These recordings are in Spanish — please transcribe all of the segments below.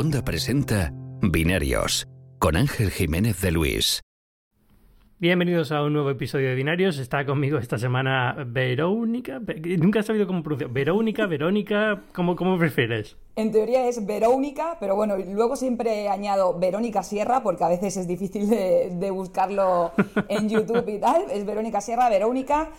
Onda presenta Binarios con Ángel Jiménez de Luis. Bienvenidos a un nuevo episodio de Binarios. Está conmigo esta semana Verónica. Nunca he sabido cómo pronunciar. Verónica, Verónica, ¿cómo, cómo prefieres? En teoría es Verónica, pero bueno, luego siempre añado Verónica Sierra porque a veces es difícil de, de buscarlo en YouTube y tal. Es Verónica Sierra, Verónica.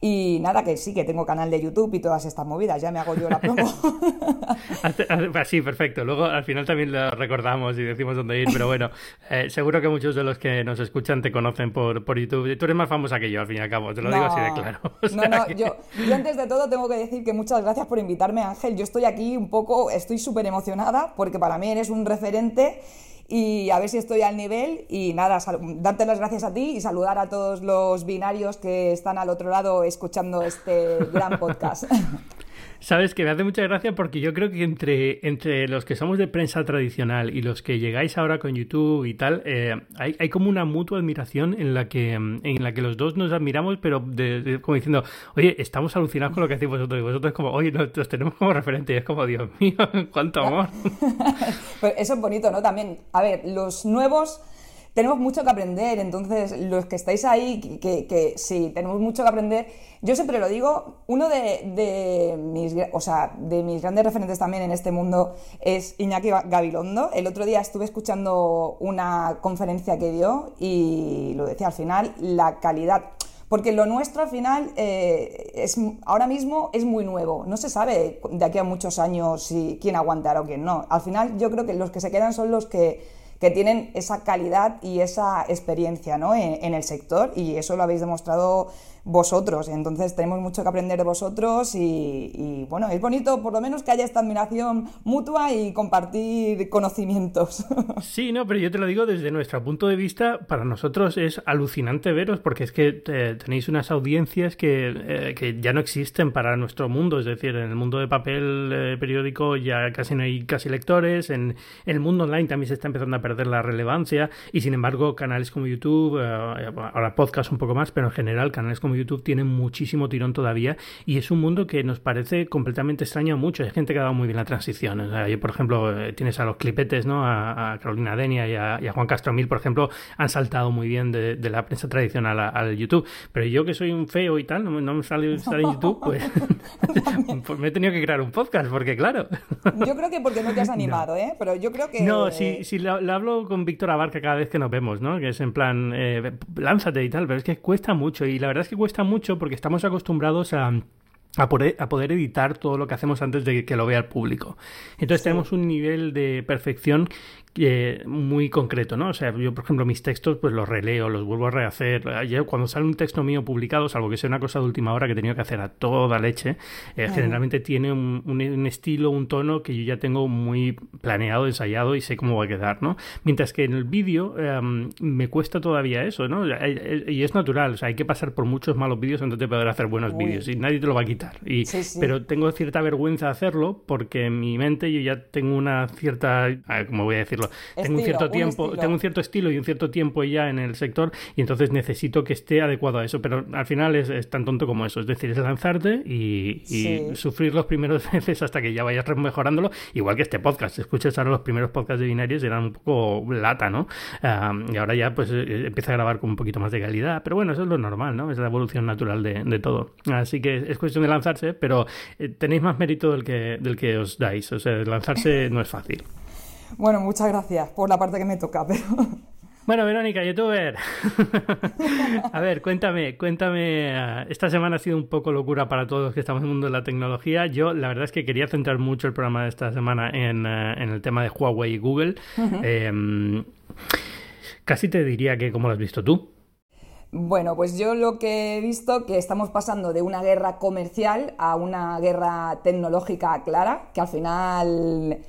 Y nada, que sí, que tengo canal de YouTube y todas estas movidas, ya me hago yo la promo. sí, perfecto. Luego al final también lo recordamos y decimos dónde ir, pero bueno, eh, seguro que muchos de los que nos escuchan te conocen por, por YouTube. Tú eres más famosa que yo, al fin y al cabo, te lo digo así de claro. no, no, yo, yo antes de todo tengo que decir que muchas gracias por invitarme, Ángel. Yo estoy aquí un poco, estoy súper emocionada porque para mí eres un referente y a ver si estoy al nivel. Y nada, darte las gracias a ti y saludar a todos los binarios que están al otro lado escuchando este gran podcast. Sabes que me hace mucha gracia porque yo creo que entre, entre los que somos de prensa tradicional y los que llegáis ahora con YouTube y tal, eh, hay, hay, como una mutua admiración en la que, en la que los dos nos admiramos, pero como diciendo, oye, estamos alucinados con lo que hacéis vosotros. Y vosotros como, oye, nos, tenemos como referente. Y es como, Dios mío, cuánto amor. pues eso es bonito, ¿no? También, a ver, los nuevos tenemos mucho que aprender, entonces los que estáis ahí, que, que, sí, tenemos mucho que aprender. Yo siempre lo digo, uno de, mis, o sea, de mis grandes referentes también en este mundo es Iñaki Gabilondo. El otro día estuve escuchando una conferencia que dio y lo decía al final, la calidad porque lo nuestro al final eh, es, ahora mismo es muy nuevo. No se sabe de aquí a muchos años si quién aguantará o quién no. Al final yo creo que los que se quedan son los que que tienen esa calidad y esa experiencia ¿no? en, en, el sector y eso lo habéis demostrado vosotros. Entonces tenemos mucho que aprender de vosotros y, bueno, es bonito por lo menos que haya esta admiración mutua y compartir conocimientos. Sí, no, pero yo te lo digo desde nuestro punto de vista, para nosotros es alucinante veros porque es que eh, tenéis unas audiencias que, eh, que, ya no existen para nuestro mundo, es decir, en el mundo de papel eh, periódico ya casi no hay casi lectores, en, el mundo online también se está empezando a perder la relevancia y sin embargo canales como YouTube, ahora podcast un poco más, pero en general canales como YouTube tiene muchísimo tirón todavía y es un mundo que nos parece completamente extraño a muchos. Hay gente que ha dado muy bien la transición. yo, por ejemplo, eh, tienes a los clipetes, ¿no? A, Carolina Denia y a, Juan Castro Mil, por ejemplo, han saltado muy bien de, la prensa tradicional al YouTube. Pero yo que soy un feo y tal, no, me sale, sale en YouTube, pues, pues, me he tenido que crear un podcast, porque claro. yo creo que porque no te has animado, ¿eh? Pero yo creo que... No, sí, sí lo, hablo con Víctor Abarca cada vez que nos vemos, ¿no? Que es en plan, eh, lánzate y tal, pero es que cuesta mucho y la verdad es que cuesta mucho porque estamos acostumbrados a a poder, a poder, editar todo lo que hacemos antes de que lo vea el público. Entonces tenemos un nivel de perfección eh, muy concreto, ¿no? O sea, yo, por ejemplo, mis textos, pues los releo, los vuelvo a rehacer. cuando sale un texto mío publicado, salvo que sea una cosa de última hora que he tenido que hacer a toda leche, eh, generalmente tiene un, estilo, un tono que yo ya tengo muy planeado, ensayado y sé cómo va a quedar, ¿no? Mientras que en el vídeo em, me cuesta todavía eso, ¿no? Y es natural, o sea, hay que pasar por muchos malos vídeos antes de poder hacer buenos vídeos y nadie te lo va a quitar. Y, Pero tengo cierta vergüenza de hacerlo porque en mi mente yo ya tengo una cierta, ¿cómo voy a decirlo? Tengo un cierto tiempo, tengo un cierto estilo y un cierto tiempo ya en el sector y entonces necesito que esté adecuado a eso, pero al final es, tan tonto como eso, es decir, es lanzarte y, sufrir los primeros veces hasta que ya vayas mejorándolo, igual que este podcast, escuchas ahora los primeros podcasts de binarios eran un poco lata, ¿no? y ahora ya pues eh, empieza a grabar con un poquito más de calidad, pero bueno, eso es lo normal, ¿no? Es la evolución natural de, todo. Así que es cuestión de lanzarse, pero eh, tenéis más mérito del que, del que os dais, o sea, lanzarse no es fácil. Bueno, muchas gracias por la parte que me toca, pero... Bueno, Verónica, youtuber. a ver, cuéntame, cuéntame. Eh, esta semana ha sido un poco locura para todos los que estamos en el mundo de la tecnología. Yo, la verdad es que quería centrar mucho el programa de esta semana en, eh, el tema de Huawei y Google. Em, casi te diría que, ¿cómo lo has visto tú? Bueno, pues yo lo que he visto que estamos pasando de una guerra comercial a una guerra tecnológica clara, que al final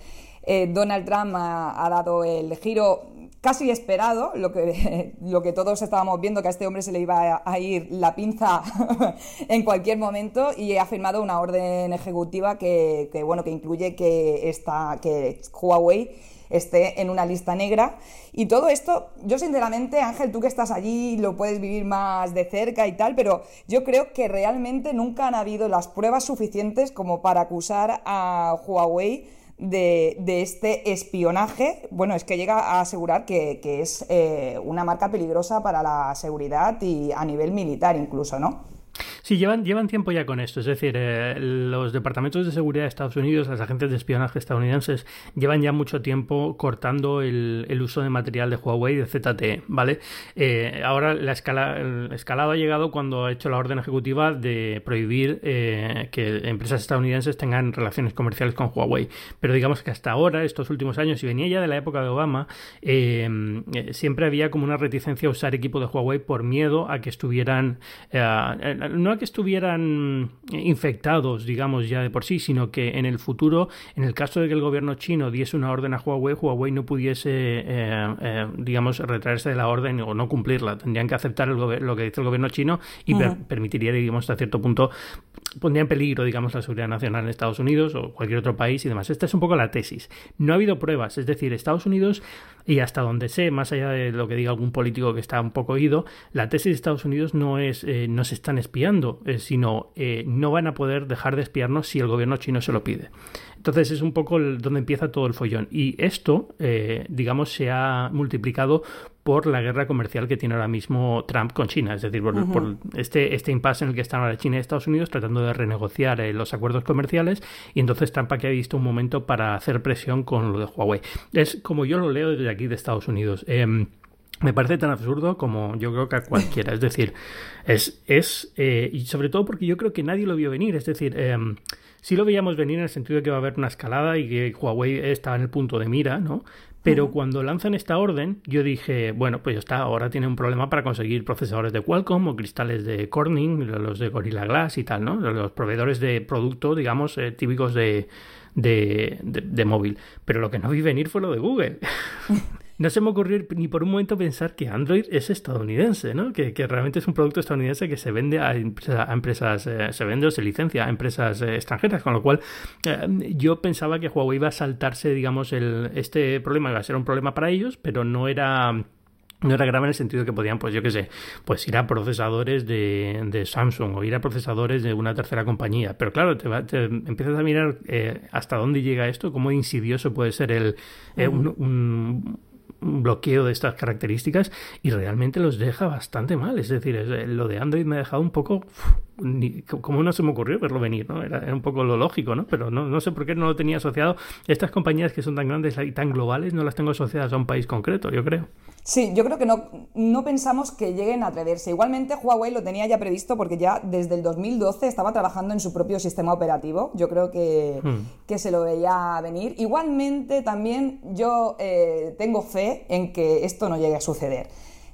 eh, Donald Trump ha, dado el giro casi esperado, lo que, lo que todos estábamos viendo, que a este hombre se le iba a, ir la pinza en cualquier momento, y ha firmado una orden ejecutiva que, bueno, que incluye que, esta, que Huawei esté en una lista negra. Y todo esto, yo sinceramente, Ángel, tú que estás allí lo puedes vivir más de cerca y tal, pero yo creo que realmente nunca han habido las pruebas suficientes como para acusar a Huawei de, este espionaje, bueno, es que llega a asegurar que, es eh, una marca peligrosa para la seguridad y a nivel militar incluso, ¿no? Sí, llevan, llevan tiempo ya con esto. Es decir, eh, los departamentos de seguridad de Estados Unidos, las agencias de espionaje estadounidenses, llevan ya mucho tiempo cortando el, uso de material de Huawei de ZTE, ¿vale? Eh, ahora la escala, el escalado ha llegado cuando ha hecho la orden ejecutiva de prohibir eh, que empresas estadounidenses tengan relaciones comerciales con Huawei. Pero digamos que hasta ahora, estos últimos años, y venía ya de la época de Obama, siempre había como una reticencia a usar equipo de Huawei por miedo a que estuvieran no a que estuvieran infectados, digamos, ya de por sí, sino que en el futuro, en el caso de que el gobierno chino diese una orden a Huawei, Huawei no pudiese, eh, eh, digamos, retraerse de la orden o no cumplirla. Tendrían que aceptar lo que dice el gobierno chino y permitiría, digamos, hasta cierto punto, pondría en peligro, digamos, la seguridad nacional en Estados Unidos o cualquier otro país y demás. Esta es un poco la tesis. No ha habido pruebas, es decir, Estados Unidos, y hasta donde sé, más allá de lo que diga algún político que está un poco oído, la tesis de Estados Unidos no es, eh, no se están espiando, eh, sino eh, no van a poder dejar de espiarnos si el gobierno chino se lo pide. Entonces es un poco donde empieza todo el follón. Y esto, eh, digamos, se ha multiplicado por la guerra comercial que tiene ahora mismo Trump con China, es decir, por, este, este impasse en el que están ahora China y Estados Unidos tratando de renegociar los acuerdos comerciales y entonces Trump aquí ha visto un momento para hacer presión con lo de Huawei. Es como yo lo leo desde aquí de Estados Unidos. Em, me parece tan absurdo como yo creo que a cualquiera. Es decir, es, es eh, y sobre todo porque yo creo que nadie lo vio venir. Es decir, eh, sí lo veíamos venir en el sentido de que va a haber una escalada y que Huawei estaba en el punto de mira, ¿no? Pero cuando lanzan esta orden, yo dije, bueno, pues ya está, ahora tiene un problema para conseguir procesadores de Qualcomm o cristales de Corning, los de Gorilla Glass y tal, ¿no? Los proveedores de producto, digamos, eh, típicos de, de, de, móvil. Pero lo que no vi venir fue lo de Google. no se me ocurrió ni por un momento pensar que Android es estadounidense, ¿no? Que, realmente es un producto estadounidense que se vende a, empresas, eh, se vende o se licencia a empresas eh, extranjeras, con lo cual eh, yo pensaba que Huawei iba a saltarse, digamos, el, este problema iba a ser un problema para ellos, pero no era no era grave en el sentido de que podían, pues yo qué sé, pues ir a procesadores de, de, Samsung o ir a procesadores de una tercera compañía. Pero claro, te, empiezas a mirar hasta dónde llega esto, cómo insidioso puede ser el, un, bloqueo de estas características y realmente los deja bastante mal. Es decir, lo de Android me ha dejado un poco como no se me ocurrió verlo venir, ¿no? Era, un poco lo lógico, ¿no? Pero no, no sé por qué no lo tenía asociado. Estas compañías que son tan grandes y tan globales no las tengo asociadas a un país concreto, yo creo. Sí, yo creo que no, no pensamos que lleguen a atreverse. Igualmente Huawei lo tenía ya previsto porque ya desde el 2012 estaba trabajando en su propio sistema operativo. Yo creo que, hmm. que se lo veía venir. Igualmente también yo eh, tengo fe en que esto no llegue a suceder.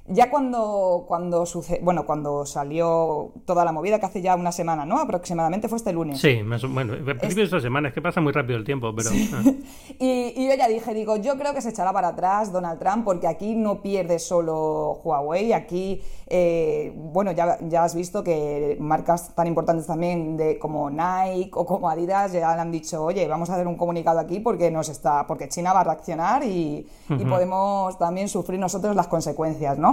Ya cuando, cuando, bueno, cuando salió toda la movida, que hace ya una semana, ¿no? Aproximadamente fue este lunes. Sí, bueno, al principio de esta semana, es que pasa muy rápido el tiempo, pero... Ah. y, yo ya dije, digo, yo creo que se echará para atrás Donald Trump, porque aquí no pierde solo Huawei, aquí, eh, bueno, ya, ya has visto que marcas tan importantes también de, como Nike o como Adidas ya le han dicho, oye, vamos a hacer un comunicado aquí porque nos está, porque China va a reaccionar y, y podemos también sufrir nosotros las consecuencias, ¿no?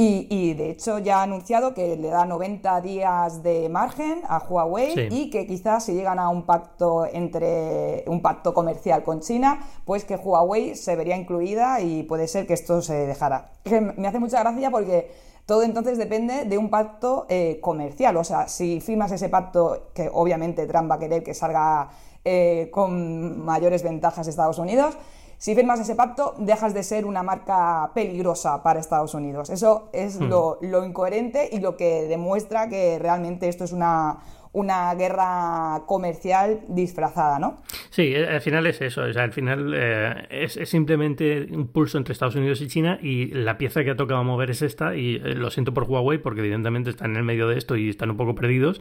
Y, de hecho ya ha anunciado que le da 90 días de margen a Huawei y que quizás si llegan a un pacto entre un pacto comercial con China, pues que Huawei se vería incluida y puede ser que esto se dejara. Me hace mucha gracia porque todo entonces depende de un pacto eh, comercial. O sea, si firmas ese pacto, que obviamente Trump va a querer que salga eh, con mayores ventajas Estados Unidos, si firmas ese pacto, dejas de ser una marca peligrosa para Estados Unidos. Eso es hmm. lo, incoherente y lo que demuestra que realmente esto es una, una guerra comercial disfrazada, ¿no? Sí, eh, al final es eso, o sea, al final eh, es, simplemente un pulso entre Estados Unidos y China y la pieza que ha tocado mover es esta y eh, lo siento por Huawei porque evidentemente están en el medio de esto y están un poco perdidos,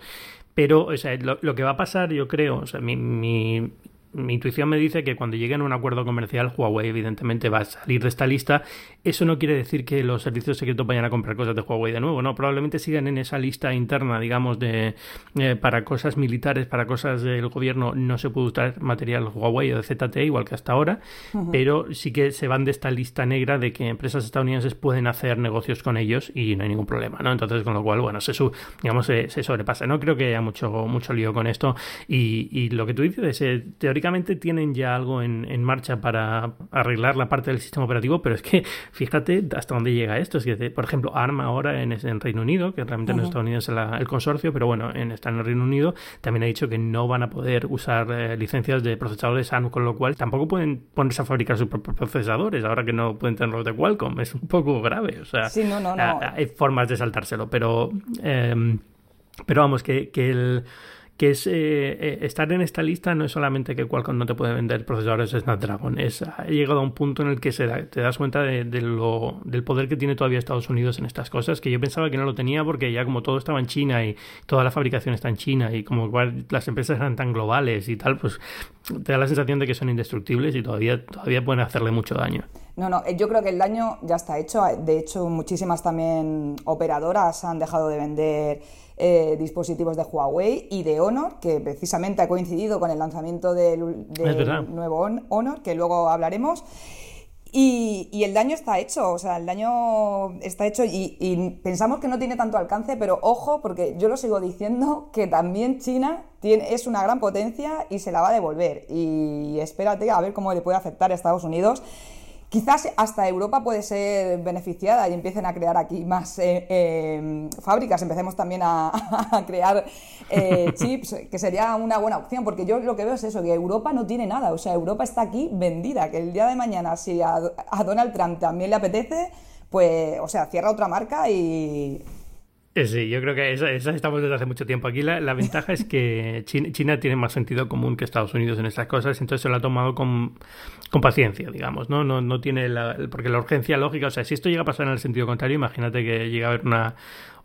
pero o sea, lo, lo que va a pasar yo creo, o sea, mi, mi mi intuición me dice que cuando lleguen a un acuerdo comercial, Huawei evidentemente va a salir de esta lista. Eso no quiere decir que los servicios secretos vayan a comprar cosas de Huawei de nuevo, no, probablemente sigan en esa lista interna, digamos, de eh, para cosas militares, para cosas del gobierno, no se puede usar material Huawei o de ZTE, igual que hasta ahora, pero sí que se van de esta lista negra de que empresas estadounidenses pueden hacer negocios con ellos y no hay ningún problema, ¿no? Entonces, con lo cual, bueno, se, digamos, se, sobrepasa. No creo que haya mucho, mucho lío con esto y, lo que tú dices, es, eh, teóricamente teóricamente tienen ya algo en, marcha para arreglar la parte del sistema operativo, pero es que fíjate hasta dónde llega esto. Es que, por ejemplo, ARM ahora en, en Reino Unido, que realmente no en Estados Unidos es el consorcio, pero bueno, en, está en el Reino Unido, también ha dicho que no van a poder usar eh, licencias de procesadores ARM, con lo cual tampoco pueden ponerse a fabricar sus propios procesadores, ahora que no pueden tener los de Qualcomm. Es un poco grave. O sea, hay formas de saltárselo, pero, em, pero vamos, que, que el que es eh, eh, estar en esta lista no es solamente que Qualcomm no te puede vender procesadores Snapdragon, es ha llegado a un punto en el que se te das cuenta de, lo, del poder que tiene todavía Estados Unidos en estas cosas, que yo pensaba que no lo tenía porque ya como todo estaba en China y toda la fabricación está en China y como las empresas eran tan globales y tal, pues te da la sensación de que son indestructibles y todavía, todavía pueden hacerle mucho daño. No, no, yo creo que el daño ya está hecho. De hecho, muchísimas también operadoras han dejado de vender eh, dispositivos de Huawei y de Honor, que precisamente ha coincidido con el lanzamiento del, nuevo Honor, que luego hablaremos. Y, el daño está hecho, o sea, el daño está hecho y, pensamos que no tiene tanto alcance, pero ojo, porque yo lo sigo diciendo que también China tiene, es una gran potencia y se la va a devolver. Y espérate a ver cómo le puede afectar a Estados Unidos Quizás hasta Europa puede ser beneficiada y empiecen a crear aquí más eh, eh, fábricas, empecemos también a, crear eh, chips, que sería una buena opción, porque yo lo que veo es eso, que Europa no tiene nada, o sea, Europa está aquí vendida, que el día de mañana si a, Donald Trump también le apetece, pues, o sea, cierra otra marca y Sí, yo creo que esa, estamos desde hace mucho tiempo. Aquí la, ventaja es que China, tiene más sentido común que Estados Unidos en estas cosas, entonces se lo ha tomado con, paciencia, digamos, ¿no? No, no tiene la, porque la urgencia lógica, o sea, si esto llega a pasar en el sentido contrario, imagínate que llega a haber una,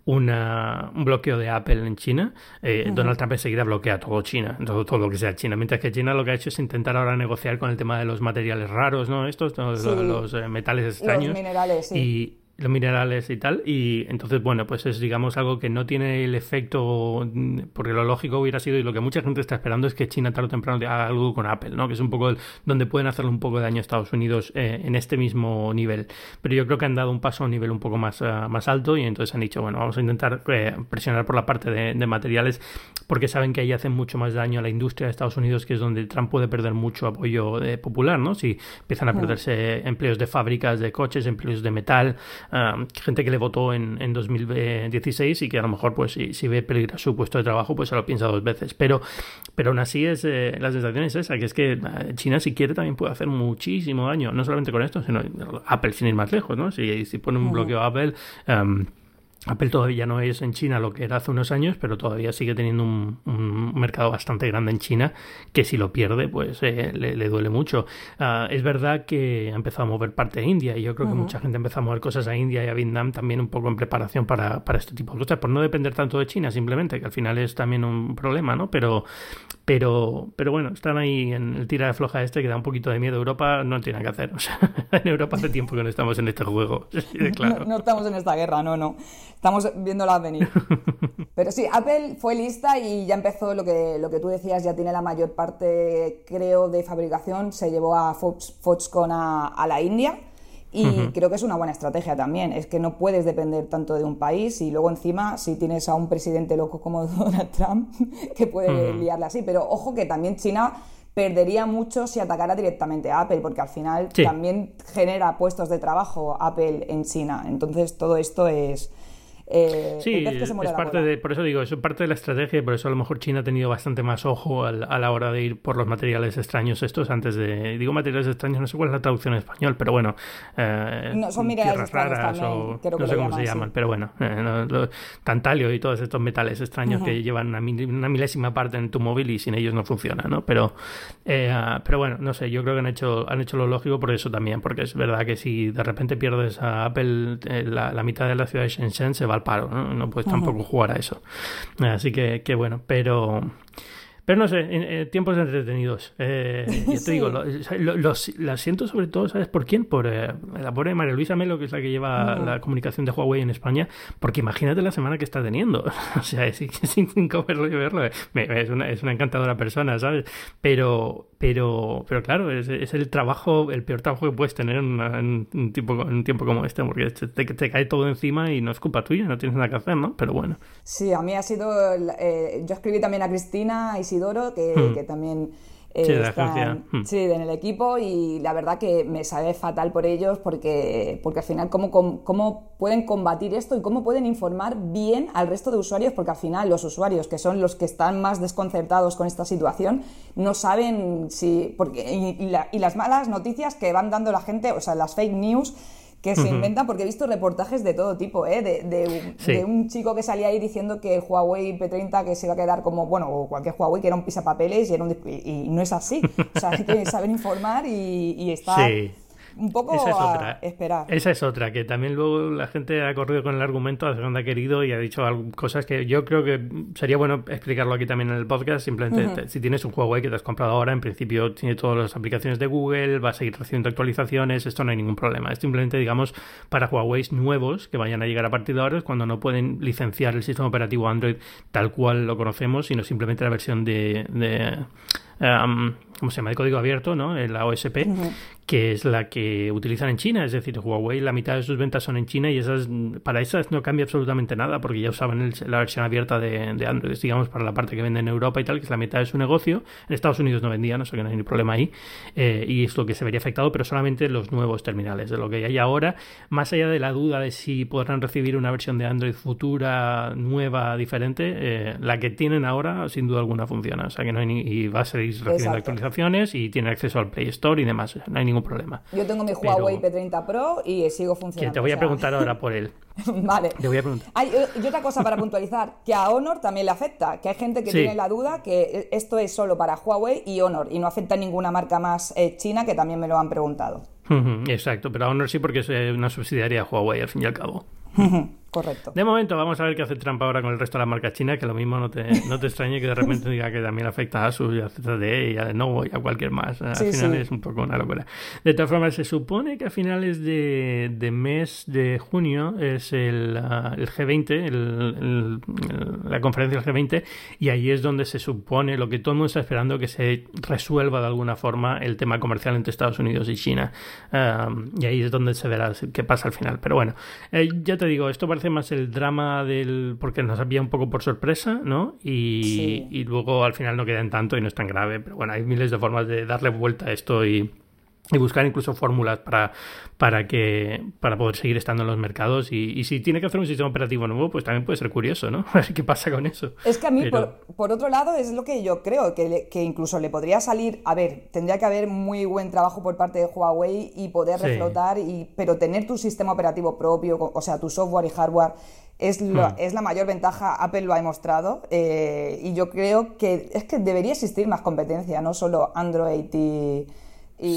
una, un bloqueo de Apple en China, eh, Donald Trump enseguida bloquea todo China, todo, todo, lo que sea China. Mientras que China lo que ha hecho es intentar ahora negociar con el tema de los materiales raros, ¿no? Estos, los, eh, metales extraños. Los minerales, sí los minerales y tal. Y entonces, bueno, pues es digamos algo que no tiene el efecto, porque lo lógico hubiera sido, y lo que mucha gente está esperando es que China tarde o temprano haga algo con Apple, ¿no? Que es un poco donde pueden hacerle un poco de daño a Estados Unidos eh, en este mismo nivel. Pero yo creo que han dado un paso a un nivel un poco más, uh, más alto y entonces han dicho, bueno, vamos a intentar eh, presionar por la parte de, de, materiales porque saben que ahí hacen mucho más daño a la industria de Estados Unidos, que es donde Trump puede perder mucho apoyo eh, popular, ¿no? Si empiezan a perderse empleos de fábricas de coches, empleos de metal, gente que le votó en, en 2016 y que a lo mejor pues si, si, ve peligrar su puesto de trabajo pues se lo piensa dos veces. Pero, pero aún así es eh, la sensación es esa, que es que eh, China si quiere también puede hacer muchísimo daño, no solamente con esto, sino Apple sin ir más lejos, ¿no? Si, si pone un bloqueo a Apple... Em, Apple todavía no es en China lo que era hace unos años, pero todavía sigue teniendo un, mercado bastante grande en China que si lo pierde, pues eh, le, duele mucho. Ah, es verdad que ha empezado a mover parte de India y yo creo que mucha gente empezó a mover cosas a India y a Vietnam también un poco en preparación para, para este tipo de cosas, por no depender tanto de China simplemente, que al final es también un problema, ¿no? Pero, pero, pero bueno, están ahí en el tira de floja este que da un poquito de miedo. Europa no tiene nada que hacer. O sea, en Europa hace tiempo que no estamos en este juego. claro. no estamos en esta guerra, no, no. Estamos viéndola venir. Pero sí, Apple fue lista y ya empezó lo que, lo que tú decías, ya tiene la mayor parte, creo, de fabricación. Se llevó a Foxconn a, a la India. Y creo que es una buena estrategia también. Es que no puedes depender tanto de un país y luego encima, si tienes a un presidente loco como Donald Trump, que puede liarla así. Pero ojo que también China perdería mucho si atacara directamente a Apple, porque al final también genera puestos de trabajo Apple en China. Entonces todo esto es eh, sí, es parte de, por eso digo, es parte de la estrategia y por eso a lo mejor China ha tenido bastante más ojo a la hora de ir por los materiales extraños estos antes de, digo materiales extraños, no sé cuál es la traducción en español, pero bueno, eh, no, son minerales raras o no sé cómo se llaman, pero bueno, eh, tantalio y todos estos metales extraños que llevan una, milésima parte en tu móvil y sin ellos no funciona, ¿no? Pero, eh, pero bueno, no sé, yo creo que han hecho, han hecho lo lógico por eso también, porque es verdad que si de repente pierdes a Apple la, la mitad de la ciudad de Shenzhen se va al paro, ¿no? No puedes tampoco jugar a eso. Así que, que bueno, pero pero no sé, en, tiempos entretenidos. Eh, yo te digo, lo, siento sobre todo, ¿sabes por quién? Por eh, la pobre María Luisa Melo, que es la que lleva la comunicación de Huawei en España, porque imagínate la semana que está teniendo. o sea, es, sin verlo y verlo. Es una, es una encantadora persona, ¿sabes? Pero, pero, pero claro, es, es el trabajo, el peor trabajo que puedes tener en, un, tipo, en un tiempo como este, porque te, te, cae todo encima y no es culpa tuya, no tienes nada que hacer, ¿no? Pero bueno. Sí, a mí ha sido. Eh, yo escribí también a Cristina y Isidoro, hmm. que, también Hmm. sí, en el equipo y la verdad que me sabe fatal por ellos porque, porque al final cómo, cómo, pueden combatir esto y cómo pueden informar bien al resto de usuarios porque al final los usuarios que son los que están más desconcertados con esta situación no saben si... Porque, y las malas noticias que van dando la gente, o sea, las fake news que se inventan, porque he visto reportajes de todo tipo, ¿eh? de, un chico que salía ahí diciendo que el Huawei P30 que se iba a quedar como, bueno, o cualquier Huawei que era un pisapapeles y, era un, y, no es así. O sea, hay que saber informar y, y estar un poco esa es otra. esperar. Esa es otra, que también luego la gente ha corrido con el argumento hacia donde ha querido y ha dicho cosas que yo creo que sería bueno explicarlo aquí también en el podcast. Simplemente, si tienes un Huawei que te has comprado ahora, en principio tiene todas las aplicaciones de Google, va a seguir recibiendo actualizaciones, esto no hay ningún problema. Es simplemente, digamos, para Huawei nuevos que vayan a llegar a partir de ahora es cuando no pueden licenciar el sistema operativo Android tal cual lo conocemos, sino simplemente la versión de, de um, ¿cómo se llama? De código abierto, ¿no? La OSP, que es la que utilizan en China. Es decir, Huawei, la mitad de sus ventas son en China y esas, para esas no cambia absolutamente nada porque ya usaban la versión abierta de, de, Android, digamos, para la parte que venden en Europa y tal, que es la mitad de su negocio. En Estados Unidos no vendían, no sé que no hay ningún problema ahí. Eh, y es lo que se vería afectado, pero solamente los nuevos terminales. De lo que hay ahora, más allá de la duda de si podrán recibir una versión de Android futura, nueva, diferente, eh, la que tienen ahora, sin duda alguna, funciona. O sea que no hay ni, y va a seguir recibiendo actualizaciones y tiene acceso al Play Store y demás. No hay ningún problema. Yo tengo mi Huawei P30 Pro y sigo funcionando. te voy a preguntar ahora por él. vale. Te voy a preguntar. Hay, y otra cosa para puntualizar, que a Honor también le afecta, que hay gente que tiene la duda que esto es solo para Huawei y Honor y no afecta a ninguna marca más eh, china que también me lo han preguntado. Exacto, pero a Honor sí porque es eh, una subsidiaria de Huawei al fin y al cabo. Correcto. De momento, vamos a ver qué hace Trump ahora con el resto de las marcas chinas, que lo mismo no te, no te extrañe que de repente diga que también afecta a Asus y a ZTE y a Lenovo y a cualquier más. Al final es un poco una locura. De todas formas, se supone que a finales de, de mes de junio es el, ah, el G20, el, la conferencia del G20, y ahí es donde se supone lo que todo el mundo está esperando que se resuelva de alguna forma el tema comercial entre Estados Unidos y China. Ah, y ahí es donde se verá qué pasa al final. Pero bueno, eh, ya te digo, esto parece más el drama del. porque nos había un poco por sorpresa, ¿no? Y, y luego al final no queda en tanto y no es tan grave. Pero bueno, hay miles de formas de darle vuelta a esto y y buscar incluso fórmulas para, para que para poder seguir estando en los mercados y, si tiene que hacer un sistema operativo nuevo pues también puede ser curioso ¿no? a ver qué pasa con eso es que a mí por, otro lado es lo que yo creo que, que, incluso le podría salir a ver tendría que haber muy buen trabajo por parte de Huawei y poder reflotar y pero tener tu sistema operativo propio o sea tu software y hardware es, hmm. es la mayor ventaja, Apple lo ha demostrado, eh, y yo creo que es que debería existir más competencia, no solo Android y,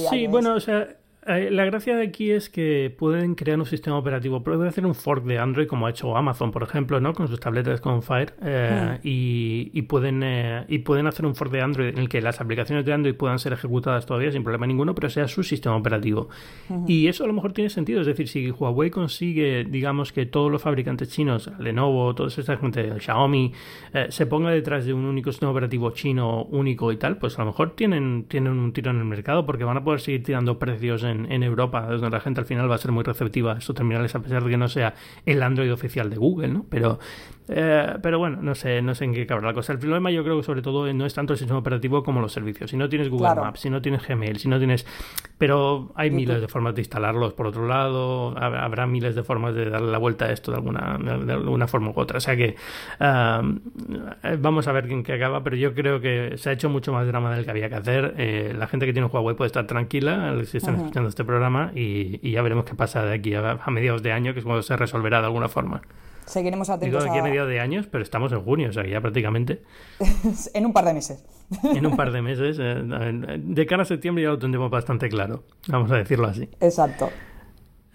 sí, bueno, o sea, la gracia de aquí es que pueden crear un sistema operativo, pueden hacer un fork de Android como ha hecho Amazon, por ejemplo, ¿no? Con sus tabletas con Fire eh, hmm. y, pueden eh, y pueden hacer un fork de Android en el que las aplicaciones de Android puedan ser ejecutadas todavía sin problema ninguno, pero sea su sistema operativo. Hmm. Y eso a lo mejor tiene sentido, es decir, si Huawei consigue, digamos, que todos los fabricantes chinos, Lenovo, toda esta gente, Xiaomi, se ponga detrás de un único sistema operativo chino único y tal, pues a lo mejor tienen, tienen un tiro en el mercado porque van a poder seguir tirando precios en en, Europa, donde la gente al final va a ser muy receptiva a estos terminales, a pesar de que no sea el Android oficial de Google, ¿no? Pero, eh, pero bueno, no sé, no sé en qué cabrá la cosa. El problema yo creo que sobre todo no es tanto el sistema operativo como los servicios. Si no tienes Google Maps, si no tienes Gmail, si no tienes... Pero hay miles de formas de instalarlos por otro lado, habrá miles de formas de darle la vuelta a esto de alguna, de alguna forma u otra. O sea que eh, vamos a ver en qué acaba, pero yo creo que se ha hecho mucho más drama del que había que hacer. Eh, la gente que tiene un Huawei puede estar tranquila si están escuchando este programa y, ya veremos qué pasa de aquí a, mediados de año, que es cuando se resolverá de alguna forma. Seguiremos atentos. Digo aquí a, mediados de años, pero estamos en junio, o sea, ya prácticamente. en un par de meses. en un par de meses. Eh, de cara a septiembre ya lo tendremos bastante claro, vamos a decirlo así. Exacto.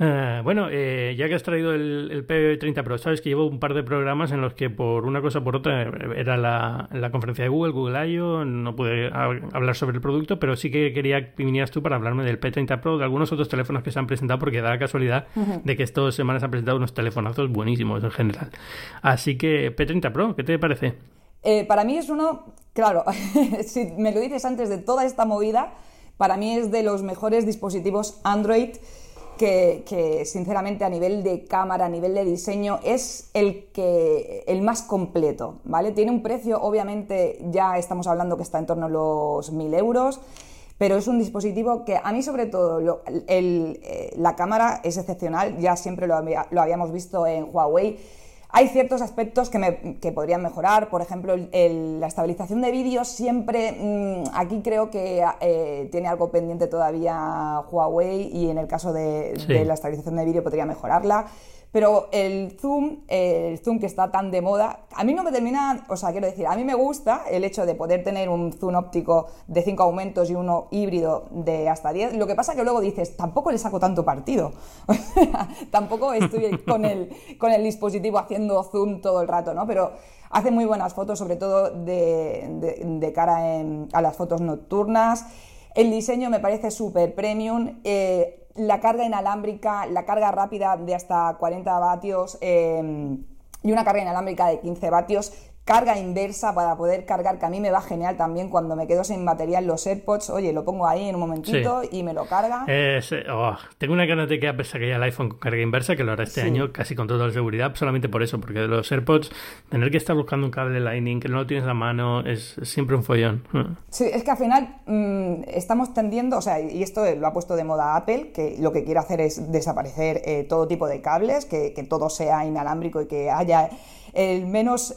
Eh, bueno, eh, ya que has traído el, P30 Pro, sabes que llevo un par de programas en los que por una cosa o por otra era la, conferencia de Google, Google I.O., no pude hablar sobre el producto, pero sí que quería que vinieras tú para hablarme del P30 Pro, de algunos otros teléfonos que se han presentado, porque da la casualidad de que estas semanas han presentado unos telefonazos buenísimos en general. Así que P30 Pro, ¿qué te parece? Eh, para mí es uno, claro, si me lo dices antes de toda esta movida, para mí es de los mejores dispositivos Android que, sinceramente a nivel de cámara, a nivel de diseño, es el, que, el más completo, ¿vale? Tiene un precio, obviamente ya estamos hablando que está en torno a los 1000 euros, pero es un dispositivo que a mí sobre todo eh, la cámara es excepcional, ya siempre lo, lo habíamos visto en Huawei, hay ciertos aspectos que, me, podrían mejorar, por ejemplo, la estabilización de vídeos siempre, mm, aquí creo que eh, tiene algo pendiente todavía Huawei y en el caso de, de la estabilización de vídeo podría mejorarla. Pero el zoom, el zoom que está tan de moda, a mí no me termina, o sea, quiero decir, a mí me gusta el hecho de poder tener un zoom óptico de 5 aumentos y uno híbrido de hasta 10. Lo que pasa que luego dices, tampoco le saco tanto partido. tampoco estoy con el, con el dispositivo haciendo zoom todo el rato, ¿no? Pero hace muy buenas fotos, sobre todo de, cara a las fotos nocturnas. El diseño me parece súper premium. Eh, la carga inalámbrica, la carga rápida de hasta 40 vatios eh, y una carga inalámbrica de 15 vatios carga inversa para poder cargar, que a mí me va genial también cuando me quedo sin batería en los AirPods. Oye, lo pongo ahí en un momentito y me lo carga. Oh, tengo una ganas de que Apple saque ya el iPhone con carga inversa, que lo hará este año casi con toda la seguridad, solamente por eso, porque de los AirPods, tener que estar buscando un cable Lightning que no lo tienes a mano es siempre un follón. Sí, es que al final mm, estamos tendiendo, o sea, y esto lo ha puesto de moda Apple, que lo que quiere hacer es desaparecer eh, todo tipo de cables, que, que todo sea inalámbrico y que haya el menos,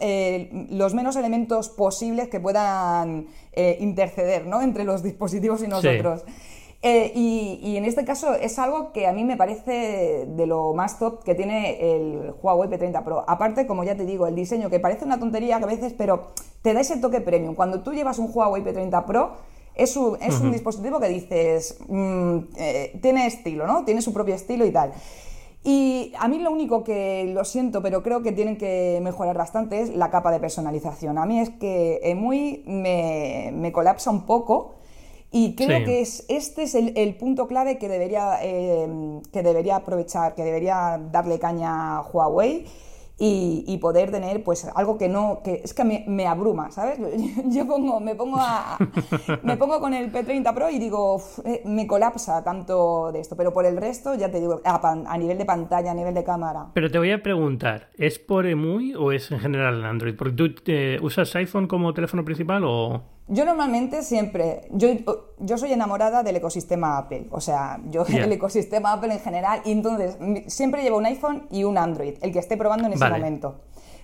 los menos elementos posibles que puedan eh, interceder ¿no? entre los dispositivos y nosotros. Eh, y, en este caso es algo que a mí me parece de lo más top que tiene el Huawei P30 Pro. Aparte, como ya te digo, el diseño que parece una tontería que a veces, pero te da ese toque premium. Cuando tú llevas un Huawei P30 Pro, es un, es un dispositivo que dices, mm, eh, tiene estilo, ¿no? Tiene su propio estilo y tal. Y a mí lo único que lo siento, pero creo que tienen que mejorar bastante es la capa de personalización. A mí es que EMUI me, me colapsa un poco y creo que es, este es el, punto clave que debería, eh, que debería aprovechar, que debería darle caña a Huawei y, poder tener pues algo que no, que es que me, me abruma, ¿sabes? Yo pongo, me pongo a, me pongo con el P30 Pro y digo, eh, me colapsa tanto de esto, pero por el resto ya te digo, a, nivel de pantalla, a nivel de cámara. Pero te voy a preguntar, ¿es por EMUI o es en general en Android? Porque tú eh, usas iPhone como teléfono principal o... Yo normalmente siempre, yo, yo soy enamorada del ecosistema Apple, o sea, yo el ecosistema Apple en general, y entonces siempre llevo un iPhone y un Android, el que esté probando en ese momento.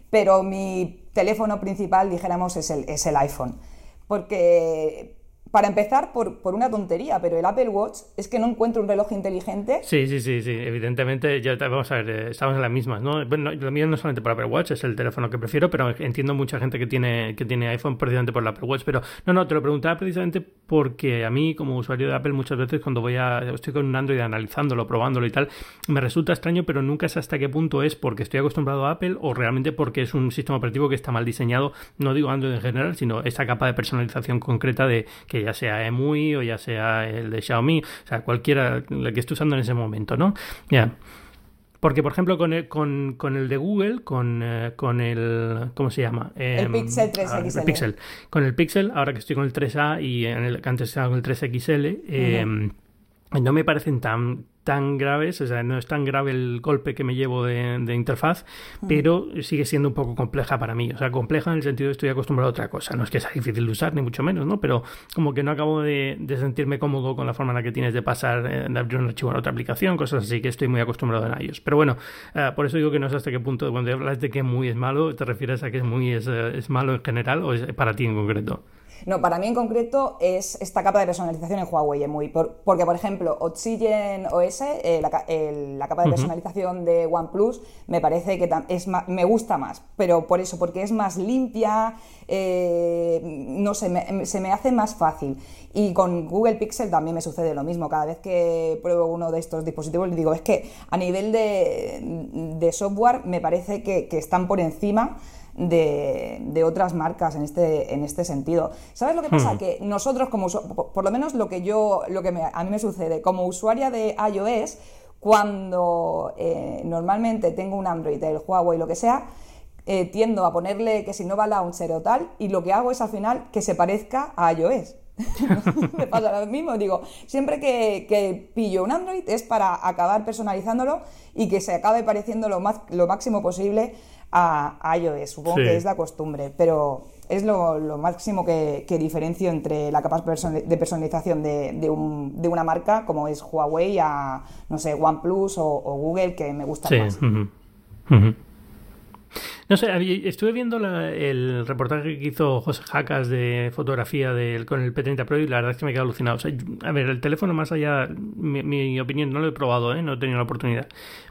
Pero mi teléfono principal, dijéramos, es el, es el iPhone. Porque para empezar, por, por, una tontería, pero el Apple Watch es que no encuentro un reloj inteligente. Sí, sí, sí, sí. Evidentemente, ya vamos a ver, eh, estamos en las mismas, ¿no? Bueno, lo mío no solamente por Apple Watch, es el teléfono que prefiero, pero entiendo mucha gente que tiene, que tiene iPhone precisamente por el Apple Watch. Pero no, no, te lo preguntaba precisamente porque a mí, como usuario de Apple, muchas veces cuando voy a. estoy con un Android analizándolo, probándolo y tal, me resulta extraño, pero nunca sé hasta qué punto es porque estoy acostumbrado a Apple o realmente porque es un sistema operativo que está mal diseñado. No digo Android en general, sino esa capa de personalización concreta de que ya sea EMUI o ya sea el de Xiaomi, o sea, cualquiera la que esté usando en ese momento, ¿no? Ya. Porque, por ejemplo, con el, con, con el de Google, con, eh, con el. ¿Cómo se llama? el em, Pixel 3XL. el Pixel. Con el Pixel, ahora que estoy con el 3A y en el, antes estaba con el 3XL, eh, no me parecen tan tan graves, o sea, no es tan grave el golpe que me llevo de, interfaz, mm. pero sigue siendo un poco compleja para mí. O sea, compleja en el sentido de estoy acostumbrado a otra cosa. No es que sea difícil de usar, ni mucho menos, ¿no? Pero como que no acabo de, sentirme cómodo con la forma en la que tienes de pasar, eh, de abrir un archivo en otra aplicación, cosas así que estoy muy acostumbrado en ellos. Pero bueno, eh, por eso digo que no sé hasta qué punto, cuando hablas de que muy es malo, ¿te refieres a que es muy es, eh, es malo en general o es para ti en concreto? No, para mí en concreto es esta capa de personalización en Huawei muy porque por ejemplo Oxygen OS, eh, la, capa de personalización de OnePlus, me parece que es me gusta más, pero por eso, porque es más limpia, eh, no sé, se me hace más fácil. Y con Google Pixel también me sucede lo mismo. Cada vez que pruebo uno de estos dispositivos, le digo, es que a nivel de, software me parece que, que están por encima de, otras marcas en este, en este sentido. ¿Sabes lo que pasa? Hmm. Que nosotros, como por lo menos lo que yo, lo que a mí me sucede, como usuaria de iOS, cuando eh, normalmente tengo un Android, el Huawei, lo que sea, eh, tiendo a ponerle que si no va launcher o tal, y lo que hago es al final que se parezca a iOS. me pasa lo mismo. Digo, siempre que, pillo un Android es para acabar personalizándolo y que se acabe pareciendo lo, más, lo máximo posible a, iOS. Supongo que es la costumbre, pero es lo, máximo que, diferencio entre la capa de personalización de, una marca como es Huawei a, no sé, OnePlus o, Google, que me gusta más. No sé, estuve viendo el reportaje que hizo José Jacas de fotografía con el P30 Pro y la verdad es que me he quedado alucinado. a ver, el teléfono más allá, mi, opinión, no lo he probado, ¿eh? no he tenido la oportunidad,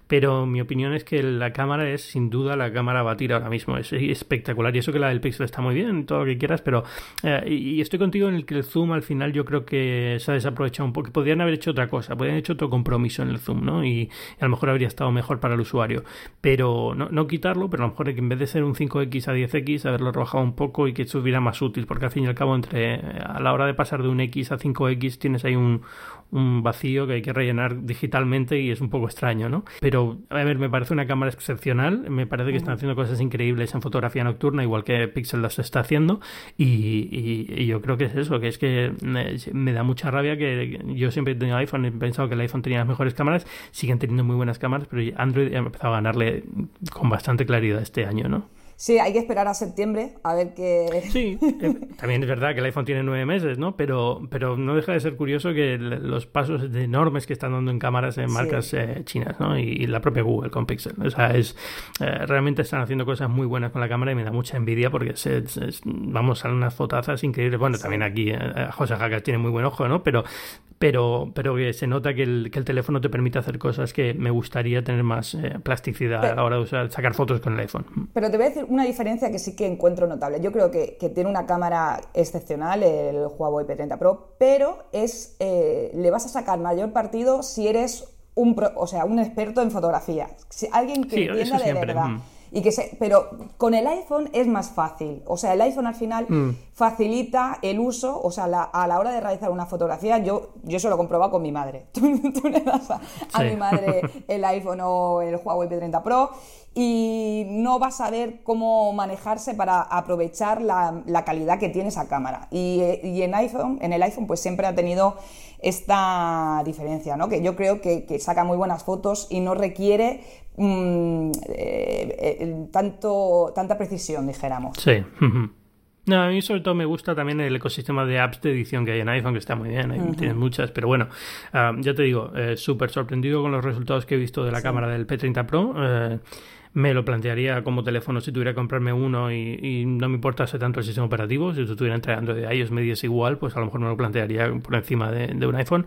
pero mi opinión es que la cámara es sin duda la cámara a batir ahora mismo, es espectacular y eso que la del Pixel está muy bien, todo lo que quieras, pero eh, y estoy contigo en el que el zoom al final yo creo que se ha desaprovechado un poco, podrían haber hecho otra cosa, podrían haber hecho otro compromiso en el zoom, ¿no? Y, a lo mejor habría estado mejor para el usuario, pero no, quitarlo, pero a lo mejor que vez de ser un 5X a 10X, haberlo rebajado un poco y que estuviera más útil, porque al fin y al cabo entre a la hora de pasar de un X a 5X tienes ahí un, un vacío que hay que rellenar digitalmente y es un poco extraño, ¿no? Pero, a ver, me parece una cámara excepcional, me parece que están haciendo cosas increíbles en fotografía nocturna, igual que Pixel las está haciendo, y, yo creo que es eso, que es que me, da mucha rabia que yo siempre he tenido iPhone, he pensado que el iPhone tenía las mejores cámaras, siguen teniendo muy buenas cámaras, pero Android ha empezado a ganarle con bastante claridad este año, ¿no? Sí, hay que esperar a septiembre a ver qué. Sí, eh, también es verdad que el iPhone tiene nueve meses, ¿no? Pero, pero no deja de ser curioso que los pasos enormes que están dando en cámaras en marcas eh, chinas, ¿no? Y, la propia Google con Pixel. O sea, es eh, realmente están haciendo cosas muy buenas con la cámara y me da mucha envidia porque vamos a unas fotazas increíbles. Bueno, también aquí José Jacas tiene muy buen ojo, ¿no? Pero, pero, pero que se nota que el, que el teléfono te permite hacer cosas que me gustaría tener más plasticidad a la hora de usar, sacar fotos con el iPhone. Pero te voy a decir una diferencia que sí que encuentro notable. Yo creo que, tiene una cámara excepcional el Huawei P30 Pro, pero es, eh, le vas a sacar mayor partido si eres un, o sea, un experto en fotografía. Si, alguien que entienda de verdad. Mm. Y que se, pero con el iPhone es más fácil. O sea, el iPhone al final mm. facilita el uso. O sea, a la hora de realizar una fotografía, yo, yo eso lo he comprobado con mi madre. Tú, le das a, mi madre el iPhone o el Huawei P30 Pro y no va a saber cómo manejarse para aprovechar la, calidad que tiene esa cámara. Y, en iPhone, en el iPhone, pues siempre ha tenido esta diferencia, ¿no? Que yo creo que, saca muy buenas fotos y no requiere mm, eh, eh, tanto, tanta precisión, dijéramos. Sí. No, a mí sobre todo me gusta también el ecosistema de apps de edición que hay en iPhone, que está muy bien, hay, tienes muchas, pero bueno, ah, ya te digo, eh, súper sorprendido con los resultados que he visto de la cámara del P30 Pro me lo plantearía como teléfono si tuviera que comprarme uno y, no me importase tanto el sistema operativo. Si estuviera entregando de iOS me diese igual, pues a lo mejor me lo plantearía por encima de, un iPhone.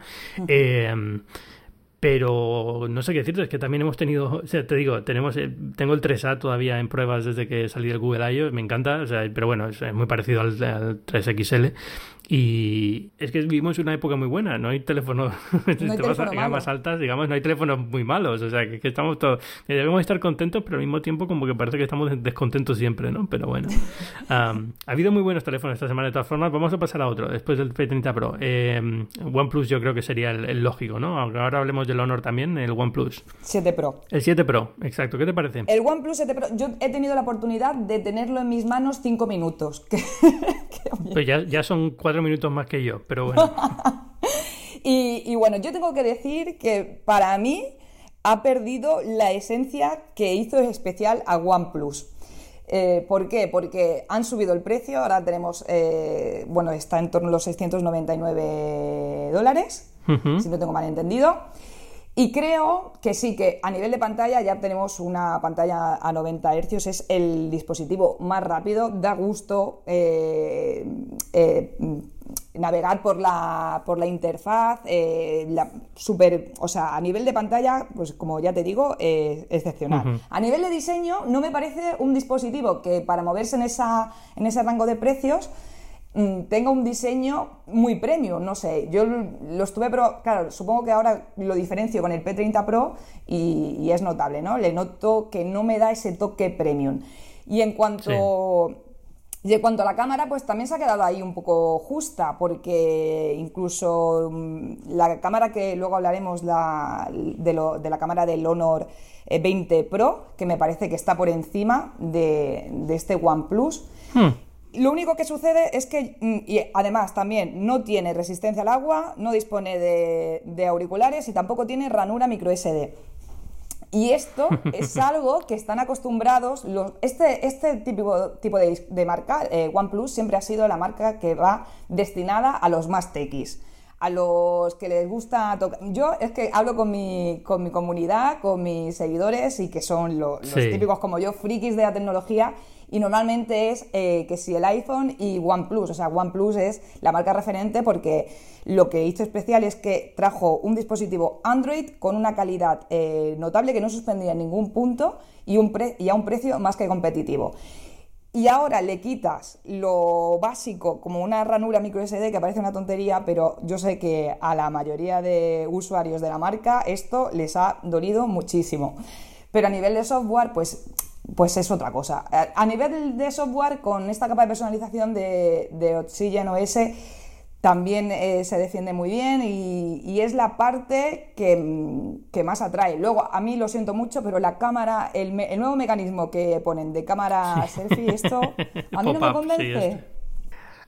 Pero no sé qué decirte, es que también hemos tenido, o sea, te digo, tenemos, eh, tengo el 3A todavía en pruebas desde que salí del Google I.O., me encanta, o sea, pero bueno, es, muy parecido al, 3XL. Y es que vivimos una época muy buena, no hay teléfonos no más altas, digamos, no hay teléfonos muy malos, o sea, que, estamos todos, debemos estar contentos, pero al mismo tiempo como que parece que estamos descontentos siempre, ¿no? Pero bueno, ha habido muy buenos teléfonos esta semana de todas formas, vamos a pasar a otro, después del P30 Pro. Eh, OnePlus yo creo que sería el, el lógico, ¿no? Aunque ahora hablemos el Honor también, el OnePlus. 7 Pro. El 7 Pro, exacto. ¿Qué te parece? El OnePlus 7 Pro, yo he tenido la oportunidad de tenerlo en mis manos 5 minutos. pues ya, ya son 4 minutos más que yo, pero bueno. y, y bueno, yo tengo que decir que para mí ha perdido la esencia que hizo especial a OnePlus. Eh, ¿Por qué? Porque han subido el precio, ahora tenemos, eh, bueno, está en torno a los 699 dólares, si no tengo mal entendido. Y creo que sí, que a nivel de pantalla ya tenemos una pantalla a 90 Hz, es el dispositivo más rápido, da gusto eh, eh, navegar por la, por la interfaz, eh, super, o sea, a nivel de pantalla, pues como ya te digo, excepcional. A nivel de diseño, no me parece un dispositivo que para moverse en, esa, en ese rango de precios tenga un diseño muy premium, no sé, yo lo estuve, pero claro, supongo que ahora lo diferencio con el P30 Pro y, es notable, ¿no? Le noto que no me da ese toque premium. Y en cuanto... Y en cuanto a la cámara, pues también se ha quedado ahí un poco justa, porque incluso mm, la cámara que luego hablaremos la, de, la cámara del Honor 20 Pro, que me parece que está por encima de, este OnePlus. Hmm lo único que sucede es que, mm, y además también no tiene resistencia al agua, no dispone de, de auriculares y tampoco tiene ranura micro SD. Y esto es algo que están acostumbrados, los, este, este tipo, tipo de, de marca, eh, OnePlus, siempre ha sido la marca que va destinada a los más techies a los que les gusta tocar. Yo es que hablo con mi, con mi comunidad, con mis seguidores y que son los típicos como yo, frikis de la tecnología. Y normalmente es eh, que si el iPhone y OnePlus, o sea, OnePlus es la marca referente porque lo que hizo especial es que trajo un dispositivo Android con una calidad eh, notable que no suspendía en ningún punto y, y a un precio más que competitivo y ahora le quitas lo básico como una ranura micro SD que parece una tontería, pero yo sé que a la mayoría de usuarios de la marca esto les ha dolido muchísimo. Pero a nivel de software, pues, pues es otra cosa. A nivel de software, con esta capa de personalización de, de Oxygen OS, también eh, se defiende muy bien y, es la parte que, más atrae. Luego, a mí lo siento mucho, pero la cámara, el, nuevo mecanismo que ponen de cámara selfie, esto a mí no me convence.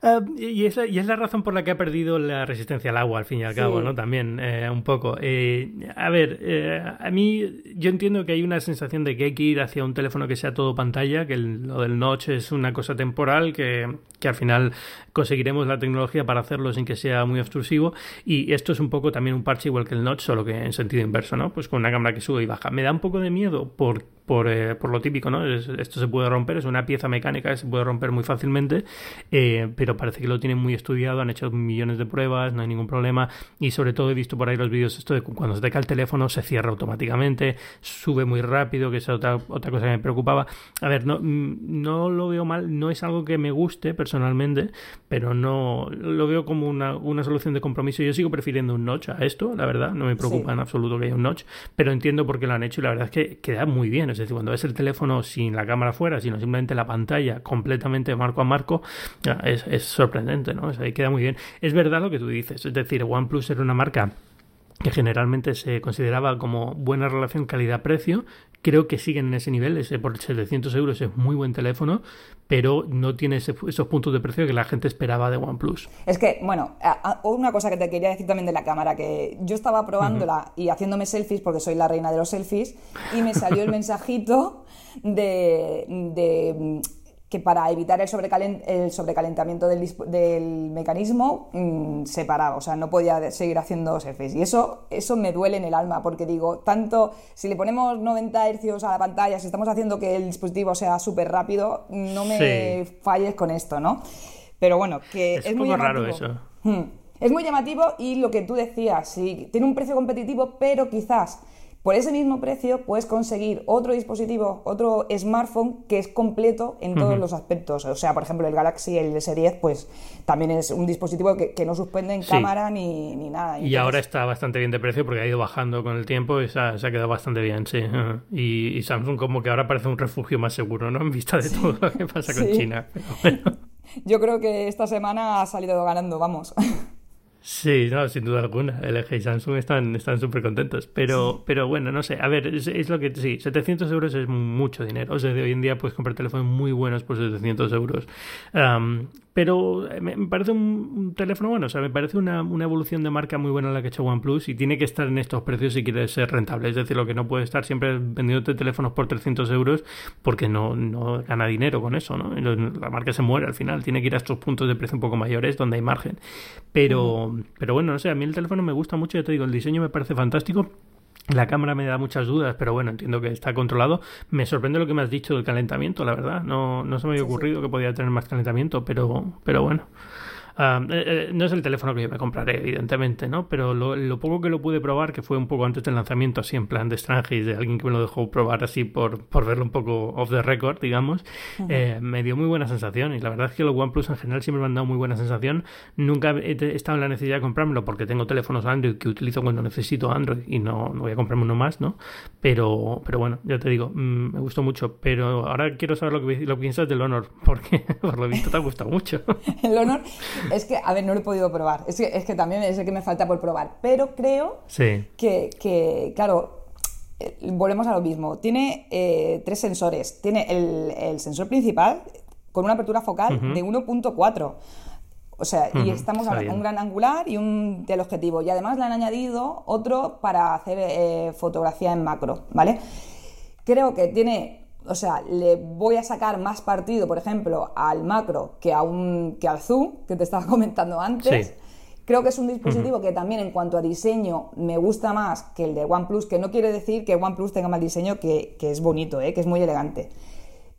Ah, y, es la, y, es la, razón por la que ha perdido la resistencia al agua, al fin y al cabo, ¿no? También, eh, un poco. Eh, a ver, eh, a mí yo entiendo que hay una sensación de que hay que ir hacia un teléfono que sea todo pantalla, que lo del notch es una cosa temporal, que, que, al final conseguiremos la tecnología para hacerlo sin que sea muy obstrusivo. Y esto es un poco también un parche igual que el notch, solo que en sentido inverso, ¿no? Pues con una cámara que sube y baja. Me da un poco de miedo por, por, por lo típico, ¿no? esto se puede romper, es una pieza mecánica que se puede romper muy fácilmente, pero parece que lo tienen muy estudiado, han hecho millones de pruebas, no hay ningún problema y sobre todo he visto por ahí los vídeos esto de cuando se te cae el teléfono se cierra automáticamente, sube muy rápido, que es otra, otra cosa que me preocupaba. A ver, no, mm, no lo veo mal, no es algo que me guste personalmente, pero no lo veo como una, una solución de compromiso. Yo sigo prefiriendo un notch a esto, la verdad, no me preocupa en absoluto que haya un notch, pero entiendo por qué lo han hecho y la verdad es que queda muy bien. Es decir, cuando ves el teléfono sin la cámara fuera, sino simplemente la pantalla completamente marco a marco, es, es sorprendente, ¿no? ahí queda muy bien. Es verdad lo que tú dices, es decir, OnePlus era una marca que generalmente se consideraba como buena relación calidad-precio. Creo que siguen en ese nivel, ese por 700 euros es muy buen teléfono, pero no tiene esos puntos de precio que la gente esperaba de OnePlus. Es que, bueno, una cosa que te quería decir también de la cámara, que yo estaba probándola y haciéndome selfies, porque soy la reina de los selfies, y me salió el mensajito de que para evitar el, el sobrecalentamiento del, del mecanismo mm, se paraba, o sea, no podía seguir haciendo selfies. Y eso, eso me duele en el alma, porque digo, tanto si le ponemos 90 Hz a la pantalla, si estamos haciendo que el dispositivo sea súper rápido, no me falles con esto, ¿no? Pero bueno, que es, muy raro eso. Hmm. Es muy llamativo y lo que tú decías, sí, tiene un precio competitivo, pero quizás por ese mismo precio puedes conseguir otro dispositivo, otro smartphone que es completo en todos los aspectos. O sea, por ejemplo, el Galaxy, el S10, pues también es un dispositivo que, no suspende en cámara ni, nada. Y ahora está bastante bien de precio porque ha ido bajando con el tiempo y se ha, quedado bastante bien, sí. Y, Samsung como que ahora parece un refugio más seguro, ¿no? En vista de todo lo que pasa con China. Yo creo que esta semana ha salido ganando, vamos. Sí, no, sin duda alguna. LG y Samsung están están súper contentos. Pero, pero bueno, no sé. A ver, es, lo que sí, 700 euros es mucho dinero. O sea, de hoy en día puedes comprar teléfonos muy buenos por 700 euros. Pero eh, me parece un, teléfono bueno. O sea, me parece una, evolución de marca muy buena la que ha hecho OnePlus y tiene que estar en estos precios si quiere ser rentable. Es decir, lo que no puede estar siempre vendiéndote teléfonos por 300 euros porque no, no gana dinero con eso, ¿no? La marca se muere al final. Tiene que ir a estos puntos de precio un poco mayores donde hay margen. Pero pero bueno, no sé, a mí el teléfono me gusta mucho, ya te digo, el diseño me parece fantástico. La cámara me da muchas dudas, pero bueno, entiendo que está controlado. Me sorprende lo que me has dicho del calentamiento, la verdad. No, no se me había ocurrido que podía tener más calentamiento, pero, pero bueno. Ah, eh, eh, no es el teléfono que yo me compraré, evidentemente, ¿no? Pero lo, poco que lo pude probar, que fue un poco antes del lanzamiento, así en plan de extranjero, de alguien que me lo dejó probar así por, por verlo un poco off the record, digamos, eh, me dio muy buena sensación. Y la verdad es que los OnePlus en general siempre me han dado muy buena sensación. Nunca he estado en la necesidad de comprármelo porque tengo teléfonos Android que utilizo cuando necesito Android y no, no voy a comprarme uno más, ¿no? Pero, pero bueno, ya te digo, mm, me gustó mucho. Pero ahora quiero saber lo que, lo que piensas del Honor, porque por lo visto te ha gustado mucho. el Honor es que, a ver, no lo he podido probar. Es que, es que también es el que me falta por probar. Pero creo que, que, claro, eh, volvemos a lo mismo. Tiene eh, tres sensores. Tiene el, el, sensor principal, con una apertura focal de 1.4. O sea, y estamos hablando de un gran angular y un teleobjetivo. Y además le han añadido otro para hacer eh, fotografía en macro, ¿vale? Creo que tiene, o sea, le voy a sacar más partido, por ejemplo, al macro que, a un, que al zoom, que te estaba comentando antes. Creo que es un dispositivo que también en cuanto a diseño me gusta más que el de OnePlus, que no quiere decir que OnePlus tenga mal diseño, que, que es bonito, ¿eh? que es muy elegante.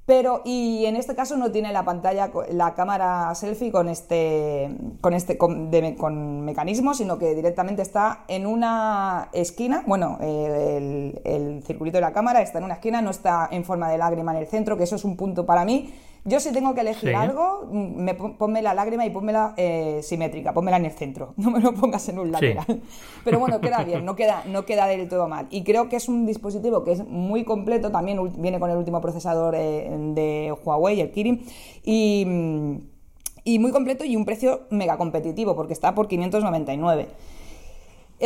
Pero, y en este caso no tiene la pantalla, la cámara selfie con este, con este, con, mecanismo, sino que directamente está en una esquina. Bueno, el, el circulito de la cámara está en una esquina, no está en forma de lágrima en el centro, que eso es un punto para mí yo si tengo que elegir algo, me, ponme la lágrima y pónmela eh, simétrica, pónmela en el centro, no me lo pongas en un lateral. Pero bueno, queda bien, no queda, no queda del todo mal. Y creo que es un dispositivo que es muy completo, también viene con el último procesador eh, de Huawei, el Kirin, y, y muy completo y un precio mega competitivo, porque está por 599.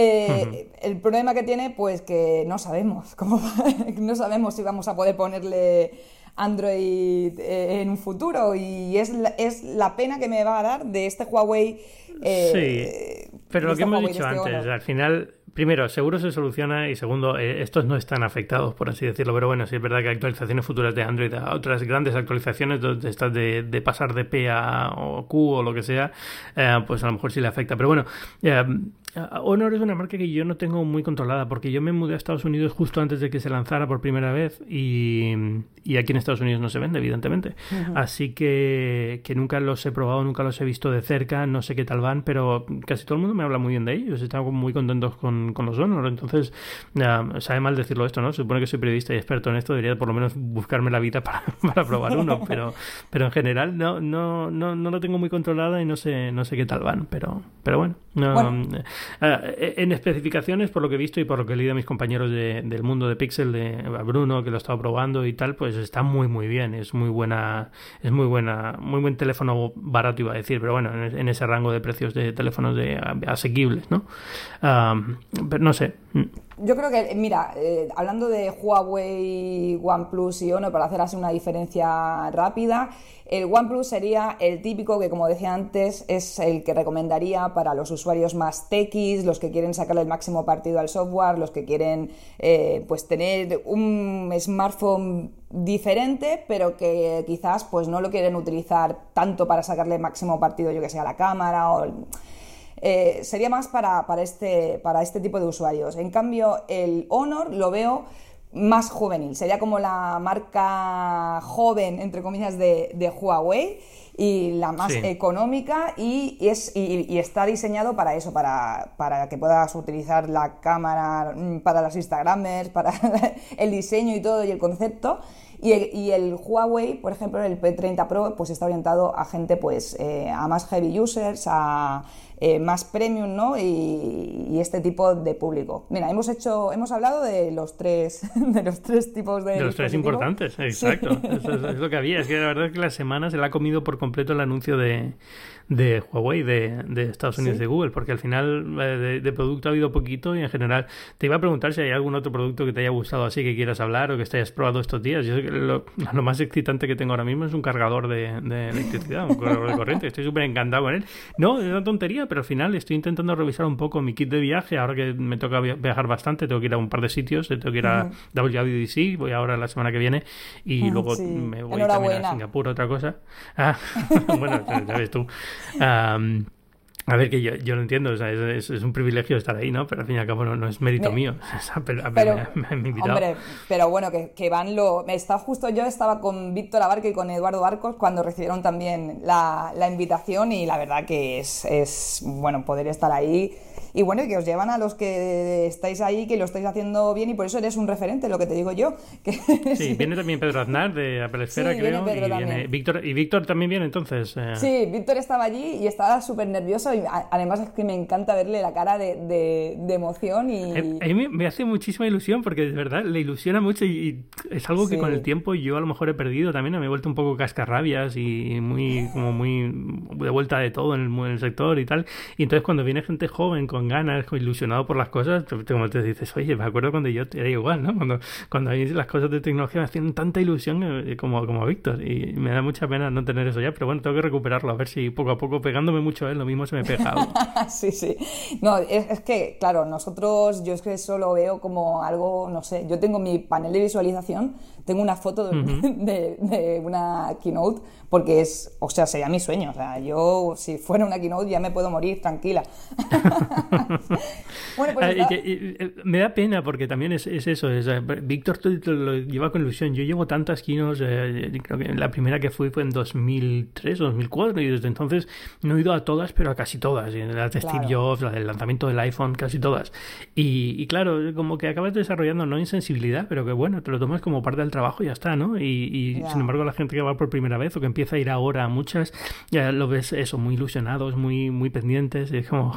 Eh, el problema que tiene, pues que no sabemos cómo no sabemos si vamos a poder ponerle Android eh, en un futuro y es la, es la pena que me va a dar de este Huawei. Eh, sí, pero lo que hemos dicho este antes, al final primero, seguro se soluciona y segundo, eh, estos no están afectados, por así decirlo. Pero bueno, sí es verdad que actualizaciones futuras de Android a otras grandes actualizaciones, de estas de, de pasar de P a o Q o lo que sea, pues a lo mejor sí le afecta. Pero bueno, Honor es una marca que yo no tengo muy controlada porque yo me mudé a Estados Unidos justo antes de que se lanzara por primera vez y, aquí en Estados Unidos no se vende, evidentemente. Así que, que, nunca los he probado, nunca los he visto de cerca, no sé qué tal van, pero casi todo el mundo me habla muy bien de ellos, están muy contentos con, con los Honor. Entonces, sabe mal decirlo esto, ¿no? Se supone que soy periodista y experto en esto, debería por lo menos buscarme la vida para, para probar uno, pero, pero en general no, no, no, no lo tengo muy controlada y no sé, no sé qué tal van, pero, pero bueno. bueno. Eh, en especificaciones, por lo que he visto y por lo que he leído a mis compañeros del mundo de Pixel, de Bruno, que lo ha estado probando y tal, pues está muy, muy bien. Es muy buena, es muy buena, muy buen teléfono barato, iba a decir, pero bueno, en, ese rango de precios de teléfonos de asequibles, ¿no? pero no sé. Yo creo que, mira, eh, hablando de Huawei, OnePlus y Honor, para hacer así una diferencia rápida, el OnePlus sería el típico que, como decía antes, es el que recomendaría para los usuarios más techis, los que quieren sacarle el máximo partido al software, los que quieren eh, pues tener un smartphone diferente, pero que quizás pues no lo quieren utilizar tanto para sacarle el máximo partido, yo que sea, a la cámara o eh, sería más para, este, para este tipo de usuarios. En cambio, el Honor lo veo más juvenil, sería como la marca joven, entre comillas, de, Huawei y la más económica y, es, y, está diseñado para eso, para, para, que puedas utilizar la cámara mm, para las Instagramers, para el diseño y todo y el concepto. Y el, y el, Huawei, por ejemplo, el P30 Pro, pues está orientado a gente, pues, eh, a más heavy users, a eh, más premium, ¿no? Y, este tipo de público. Mira, hemos hecho, hemos hablado de los tres, de los tres tipos de. De los tres importantes, exacto. Eso es, lo que había. Es que la verdad es que la semana se le ha comido por completo el anuncio de, de Huawei de, de Estados Unidos de Google, porque al final eh, de, producto ha habido poquito y en general te iba a preguntar si hay algún otro producto que te haya gustado así que quieras hablar o que te hayas probado estos días. Yo lo, lo más excitante que tengo ahora mismo es un cargador de, de electricidad, un cargador de corriente. Estoy súper encantado con él. No, es una tontería, pero al final estoy intentando revisar un poco mi kit de viaje. Ahora que me toca viajar bastante, tengo que ir a un par de sitios. Tengo que ir a WWDC, voy ahora la semana que viene y luego me voy también a Singapur, otra cosa. Ah, bueno, ya ves tú. A ver, que yo, yo lo entiendo, o sea, es, es, un privilegio estar ahí, ¿no? Pero al fin y al cabo no, es mérito mío. pero, Hombre, pero bueno, que, que, van lo... Está justo yo estaba con Víctor Abarca y con Eduardo Barcos cuando recibieron también la, la invitación y la verdad que es, es, bueno, poder estar ahí y bueno, y que os llevan a los que estáis ahí, que lo estáis haciendo bien y por eso eres un referente, lo que te digo yo. Sí, viene también Pedro Aznar de Apple Esfera, creo, y, viene Víctor, y Víctor también viene entonces. Eh. Sí, Víctor estaba allí y estaba súper nervioso y además es que me encanta verle la cara de, de, emoción y... A mí me hace muchísima ilusión porque de verdad le ilusiona mucho y, es algo que con el tiempo yo a lo mejor he perdido también, me he vuelto un poco cascarrabias y muy, como muy de vuelta de todo en el, en el sector y tal. Y entonces cuando viene gente joven, con ganas, ilusionado por las cosas, como te dices, oye, me acuerdo cuando yo era igual, ¿no? Cuando, cuando hay las cosas de tecnología me hacían tanta ilusión eh, como, como a Víctor y me da mucha pena no tener eso ya, pero bueno, tengo que recuperarlo, a ver si poco a poco pegándome mucho a él, lo mismo se me pega. sí, sí. No, es, que, claro, nosotros, yo es que eso lo veo como algo, no sé, yo tengo mi panel de visualización, tengo una foto de, de, una keynote, porque es, o sea, sería mi sueño, o sea, yo si fuera una keynote ya me puedo morir tranquila. bueno, pues... Eh, me da pena porque también es, es eso, es, eh, Víctor lo lleva con ilusión, yo llevo tantas keynotes, eh, creo que la primera que fui fue en 2003 o 2004 y desde entonces no he ido a todas, pero a casi todas, las de Steve Jobs, la del lanzamiento del iPhone, casi todas. Y, claro, como que acabas desarrollando no insensibilidad, pero que bueno, te lo tomas como parte del trabajo y ya está, ¿no? Y, sin embargo la gente que va por primera vez o que empieza a ir ahora a muchas, ya lo ves eso, muy ilusionados, muy, muy pendientes, y es como,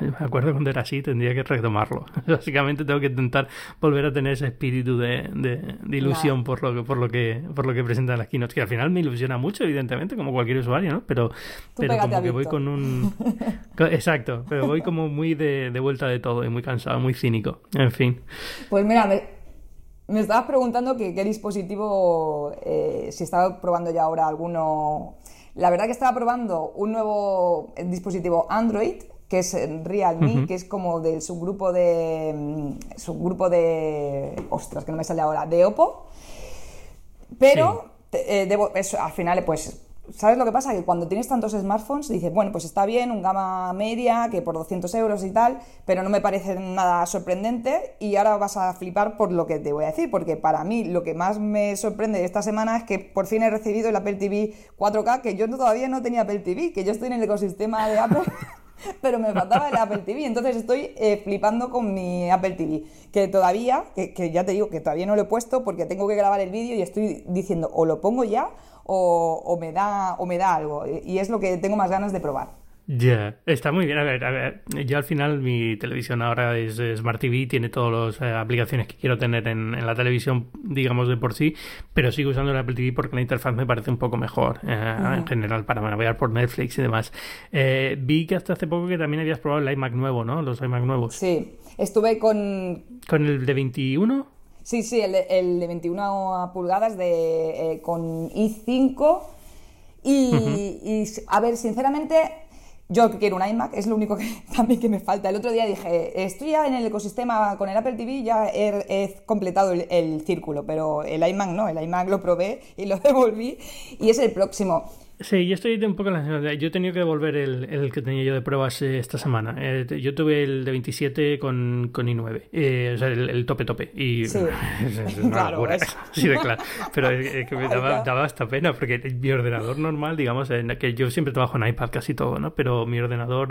me acuerdo cuando era así, tendría que retomarlo. Básicamente tengo que intentar volver a tener ese espíritu de, de, ilusión por lo que, por lo que, por lo que presentan las keynotes, que al final me ilusiona mucho, evidentemente, como cualquier usuario, ¿no? Pero, pero como que voy con un... Exacto, pero voy como muy de, de, vuelta de todo y muy cansado, muy cínico. En fin. Pues mira, me, me estabas preguntando que, qué dispositivo, eh, si estaba probando ya ahora alguno. La verdad que estaba probando un nuevo dispositivo Android que es Realme, que es como del subgrupo de mm, subgrupo de ostras que no me sale ahora de Oppo, pero eh, debo, al final pues ¿Sabes lo que pasa? Que cuando tienes tantos smartphones dices, bueno, pues está bien, un gama media, que por 200 euros y tal, pero no me parece nada sorprendente y ahora vas a flipar por lo que te voy a decir, porque para mí lo que más me sorprende esta semana es que por fin he recibido el Apple TV 4K, que yo todavía no tenía Apple TV, que yo estoy en el ecosistema de Apple. pero me faltaba el Apple TV, entonces estoy eh, flipando con mi Apple TV, que todavía, que ya te digo que todavía no lo he puesto porque tengo que grabar el vídeo y estoy diciendo o lo pongo ya o, me da, o me da algo. Y es lo que tengo más ganas de probar. Ya, está muy bien. A ver, a ver, yo al final mi televisión ahora es Smart TV, tiene todas las eh, aplicaciones que quiero tener en, la televisión, digamos de por sí, pero sigo usando el Apple TV porque la interfaz me parece un poco mejor eh, en general para navegar por Netflix y demás. Eh, vi que hasta hace poco que también habías probado el iMac nuevo, ¿no? Los iMac nuevos. Sí, estuve con... ¿Con el de 21? Sí, sí, el, de 21 pulgadas de, eh, con i5. Y, a ver, sinceramente, yo quiero un iMac, es lo único que también que me falta. El otro día dije, estoy ya en el ecosistema con el Apple TV, ya he, completado el, el, círculo, pero el iMac no, el iMac lo probé y lo devolví y es el próximo. Sí, yo estoy un poco en la Yo he tenido que devolver el, el que tenía yo de pruebas eh, esta semana. Eh, yo tuve el de 27 con, con i9, eh, o sea, el, tope tope. Y sí. es, una claro. Sí, de claro. Pero es que me daba, daba, hasta pena porque mi ordenador normal, digamos, que yo siempre trabajo en iPad casi todo, ¿no? Pero mi ordenador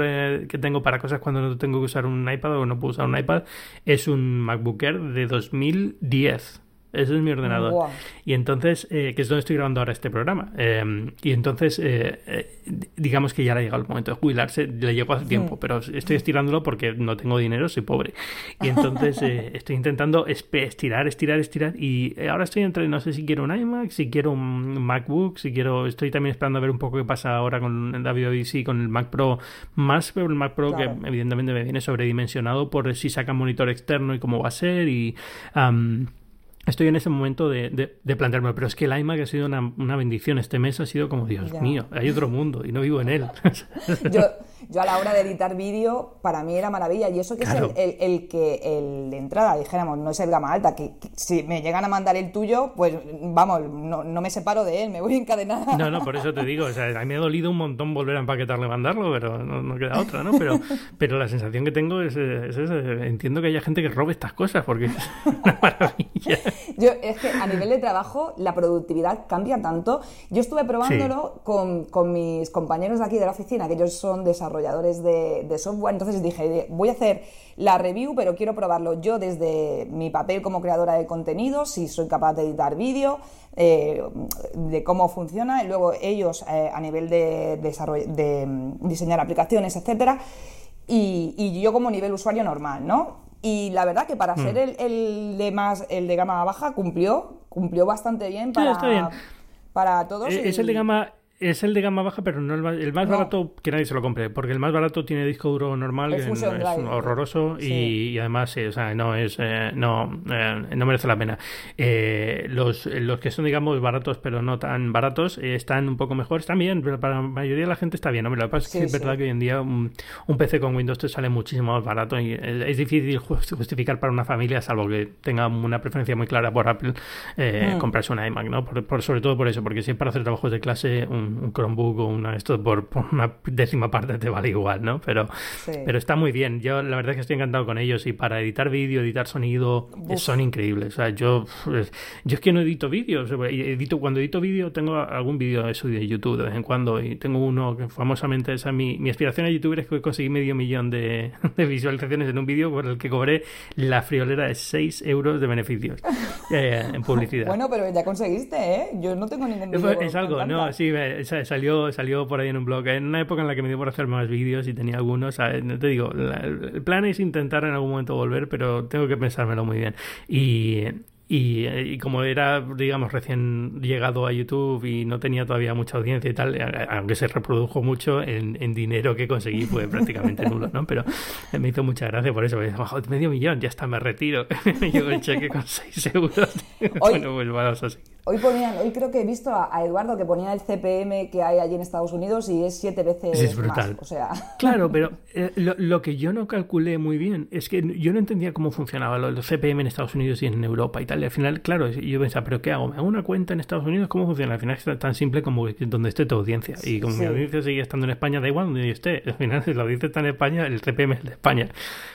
que tengo para cosas cuando no tengo que usar un iPad o no puedo usar un iPad es un MacBook Air de 2010. Ese es mi ordenador. Y entonces, eh, que es donde estoy grabando ahora este programa. Eh, y entonces, eh, digamos que ya le ha llegado el momento de jubilarse. Le llegó hace tiempo, pero estoy estirándolo porque no tengo dinero, soy pobre. Y entonces estoy intentando estirar, estirar, estirar. Y ahora estoy entre, no sé si quiero un iMac, si quiero un MacBook, si quiero. Estoy también esperando a ver un poco qué pasa ahora con el WWDC, con el Mac Pro más, pero el Mac Pro que evidentemente me viene sobredimensionado por si saca monitor externo y cómo va a ser. Y estoy en ese momento de, de, plantearme, pero es que el iMac ha sido una, bendición. Este mes ha sido como, Dios mío, hay otro mundo y no vivo en él. yo, yo a la hora de editar vídeo, para mí era maravilla. Y eso que es el, el, que el de entrada, dijéramos, no es el gama alta, que, si me llegan a mandar el tuyo, pues vamos, no, no, me separo de él, me voy encadenada. No, no, por eso te digo, o sea, a mí me ha dolido un montón volver a empaquetarle mandarlo, pero no, queda otra, ¿no? Pero, pero la sensación que tengo es, es, entiendo que haya gente que robe estas cosas, porque es una maravilla. Yo, es que a nivel de trabajo la productividad cambia tanto. Yo estuve probándolo con, con, mis compañeros de aquí de la oficina, que ellos son desarrolladores de, de, software, entonces dije, voy a hacer la review, pero quiero probarlo yo desde mi papel como creadora de contenido, si soy capaz de editar vídeo, eh, de cómo funciona, y luego ellos eh, a nivel de, de mm, diseñar aplicaciones, etcétera, y, y yo como nivel usuario normal, ¿no? Y la verdad que para ser hmm. el, de más, el de gama baja cumplió, cumplió bastante bien para, para todos. Eh, es el de gama es el de gama baja, pero no el más, barato que nadie se lo compre, porque el más barato tiene disco duro normal, que es horroroso y, además, o sea, no es, eh, no, eh, no merece la pena. Eh, los, los que son, digamos, baratos, pero no tan baratos, están un poco mejores también, pero para la mayoría de la gente está bien. Hombre, lo que pasa es que es verdad que hoy en día un, PC con Windows te sale muchísimo más barato y es, difícil justificar para una familia, salvo que tenga una preferencia muy clara por Apple, hmm. comprarse una iMac, ¿no? Por, sobre todo por eso, porque si es para hacer trabajos de clase, un un, Chromebook o una esto por, una décima parte te vale igual, ¿no? Pero, pero está muy bien. Yo la verdad es que estoy encantado con ellos y para editar vídeo, editar sonido, son increíbles. O sea, yo, pues, yo es que no edito vídeos. Edito, cuando edito vídeo tengo algún vídeo de de YouTube de vez en cuando y tengo uno que famosamente esa mi, mi aspiración a youtuber es que conseguí medio millón de, visualizaciones en un vídeo por el que cobré la friolera de 6 euros de beneficios eh, en publicidad. Bueno, pero ya conseguiste, ¿eh? Yo no tengo ningún vídeo. Es algo, no, sí, salió, salió por ahí en un blog. En una época en la que me dio por hacer más vídeos y tenía algunos. Te digo, el plan es intentar en algún momento volver, pero tengo que pensármelo muy bien. Y, y, como era, digamos, recién llegado a YouTube y no tenía todavía mucha audiencia y tal, aunque se reprodujo mucho, en, dinero que conseguí fue prácticamente nulo, ¿no? Pero me hizo mucha gracia por eso, porque medio millón, ya está, me retiro. Yo el cheque con 6 euros. bueno, pues vamos así. Hoy ponían, hoy creo que he visto a, Eduardo que ponía el CPM que hay allí en Estados Unidos y es siete veces es brutal. Más, o sea... Claro, pero eh, lo, que yo no calculé muy bien es que yo no entendía cómo funcionaba lo, el CPM en Estados Unidos y en Europa y tal. Y al final, claro, yo pensaba, ¿pero qué hago? ¿Me hago una cuenta en Estados Unidos? ¿Cómo funciona? Al final es tan simple como donde esté tu audiencia. Y como mi audiencia sigue estando en España, da igual donde yo esté. Al final, si la audiencia está en España, el CPM es de España.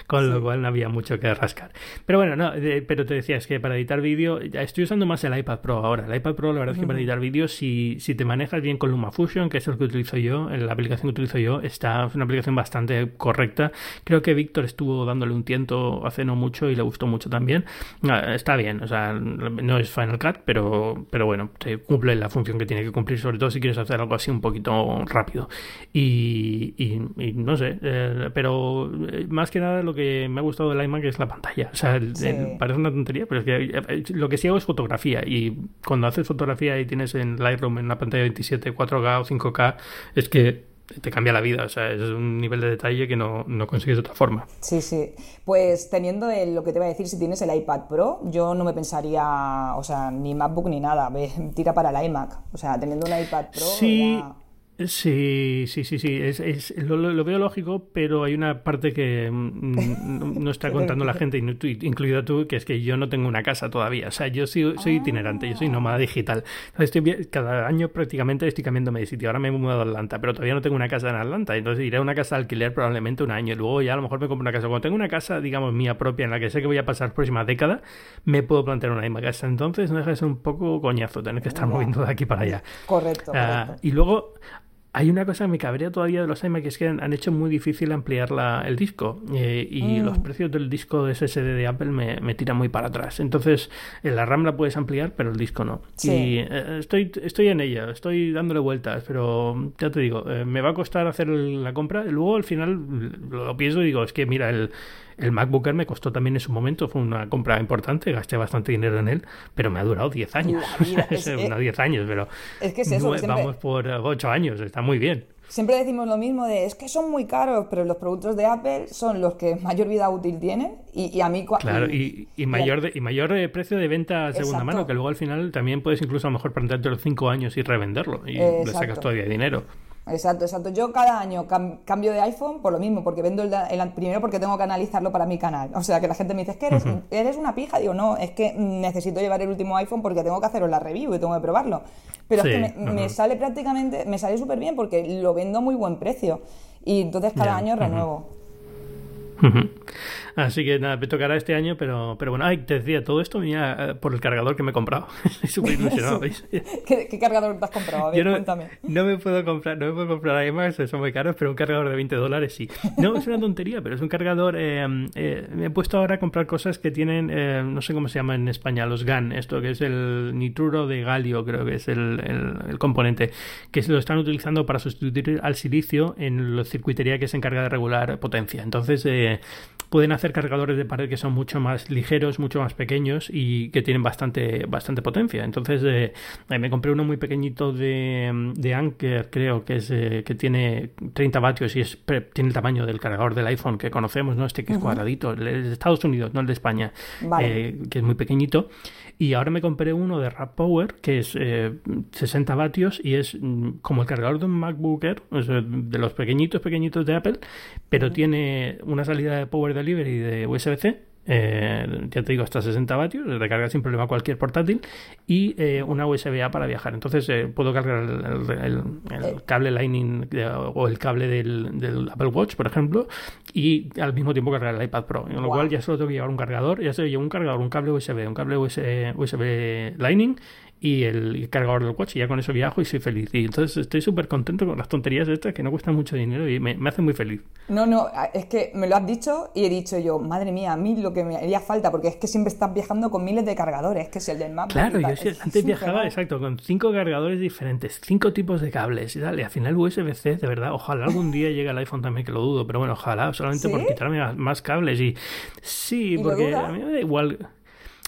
Con lo cual no había mucho que rascar. Pero bueno, no, pero te decía, es que para editar vídeo, estoy usando más el iPad Pro ahora. El iPad Pro, la verdad es que para editar vídeos, si, si te manejas bien con LumaFusion, que es el que utilizo yo, la aplicación que utilizo yo, está, es una aplicación bastante correcta. Creo que Víctor estuvo dándole un tiento hace no mucho y le gustó mucho también. Ah, está bien, o sea, no es Final Cut, pero, pero bueno, te cumple la función que tiene que cumplir, sobre todo si quieres hacer algo así un poquito rápido. Y, y, no sé, eh, pero eh, más que nada lo que me ha gustado del iMac es la pantalla. O sea, parece una tontería, pero es que eh, lo que sí hago es fotografía y cuando haces fotografía y tienes en Lightroom en una pantalla 27, 4K o 5K, es que te cambia la vida, o sea, es un nivel de detalle que no, no consigues de otra forma. Sí, sí. Pues teniendo lo que te voy a decir, si tienes el iPad Pro, yo no me pensaría, o sea, ni MacBook ni nada, tira para el iMac. O sea, teniendo un iPad Pro. Sí. Sí, sí, sí, sí, es, es lo, veo lógico, pero hay una parte que mm, no está contando la gente, incluida tú, que es que yo no tengo una casa todavía. O sea, yo soy, soy itinerante, yo soy nómada digital. Estoy, cada año prácticamente estoy cambiándome de sitio. Ahora me he mudado a Atlanta, pero todavía no tengo una casa en Atlanta. Entonces iré a una casa de alquiler probablemente un año y luego ya a lo mejor me compro una casa. Cuando tengo una casa, digamos, mía propia en la que sé que voy a pasar la próxima década, me puedo plantear una misma casa. Entonces no deja de ser un poco coñazo tener que estar moviendo de aquí para allá. Correcto. Ah, y luego hay una cosa que me cabrea todavía de los iMac que es que han, hecho muy difícil ampliar la, el disco eh, y mm. los precios del disco de SSD de Apple me, me tiran muy para atrás. Entonces, en la RAM la puedes ampliar, pero el disco no. Y eh, estoy, estoy en ella, estoy dándole vueltas, pero ya te digo, eh, me va a costar hacer la compra. Luego al final lo pienso y digo, es que mira, el, el MacBook Air me costó también en su momento, fue una compra importante, gasté bastante dinero en él, pero me ha durado 10 años. no 10 años, pero es que es eso, vamos por 8 años, está muy bien. Siempre decimos lo mismo de, es que son muy caros, pero los productos de Apple son los que mayor vida útil tienen y, a mí... Claro, y, mayor y mayor eh, precio de venta a segunda mano, que luego al final también puedes incluso a lo mejor plantearte los 5 años y revenderlo y le sacas todavía dinero. Exacto, exacto. Yo cada año cambio de iPhone por lo mismo, porque vendo el, primero porque tengo que analizarlo para mi canal. O sea, que la gente me dice, es que eres, eres una pija. Digo, no, es que necesito llevar el último iPhone porque tengo que haceros la review y tengo que probarlo. Pero es que me, sale prácticamente, me sale súper bien porque lo vendo a muy buen precio. Y entonces cada año renuevo. Así que nada, me tocará este año, pero, pero bueno, ay, te decía, todo esto venía eh, por el cargador que me he comprado. Estoy súper ilusionado, ¿veis? ¿Qué, cargador te has comprado? A ver, no, cuéntame. No me puedo comprar, no me puedo comprar además, son muy caros, pero un cargador de 20 dólares sí. No, es una tontería, pero es un cargador. Eh, eh, me he puesto ahora a comprar cosas que tienen, no sé cómo se llama en España, los GAN, esto que es el nitruro de galio, creo que es el, el, componente, que se lo están utilizando para sustituir al silicio en la circuitería que se encarga de regular potencia. Entonces, pueden hacer cargadores de pared que son mucho más ligeros, mucho más pequeños y que tienen bastante, bastante potencia. Entonces eh, me compré uno muy pequeñito de, de Anker, creo que es eh, que tiene 30 vatios y es, tiene el tamaño del cargador del iPhone que conocemos, ¿no? Este que es cuadradito, el de Estados Unidos, no el de España, eh, que es muy pequeñito. Y ahora me compré uno de Rap Power que es 60 vatios y es mm, como el cargador de un MacBook Air, de los pequeñitos, pequeñitos de Apple, pero tiene una salida de Power Delivery de USB-C eh, ya te digo, hasta 60 vatios, recarga sin problema cualquier portátil y eh, una USB-A para viajar. Entonces eh, puedo cargar el, cable Lightning o el cable del, Apple Watch, por ejemplo, y al mismo tiempo cargar el iPad Pro. Con lo cual ya solo tengo que llevar un cargador, ya se lleva un cargador, un cable USB, un cable USB, USB Lightning y el cargador del watch y ya con eso viajo y soy feliz. Y entonces estoy súper contento con las tonterías estas que no cuestan mucho dinero y me, me hacen muy feliz. No, no, es que me lo has dicho y he dicho yo, madre mía, a mí lo que me haría falta, porque es que siempre estás viajando con miles de cargadores, que es el del map. Claro, yo antes viajaba, exacto, con cinco cargadores diferentes, cinco tipos de cables y dale, al final USB-C, de verdad, ojalá algún día llegue el iPhone también, que lo dudo, pero bueno, ojalá, solamente por quitarme más cables y sí, porque a mí me da igual.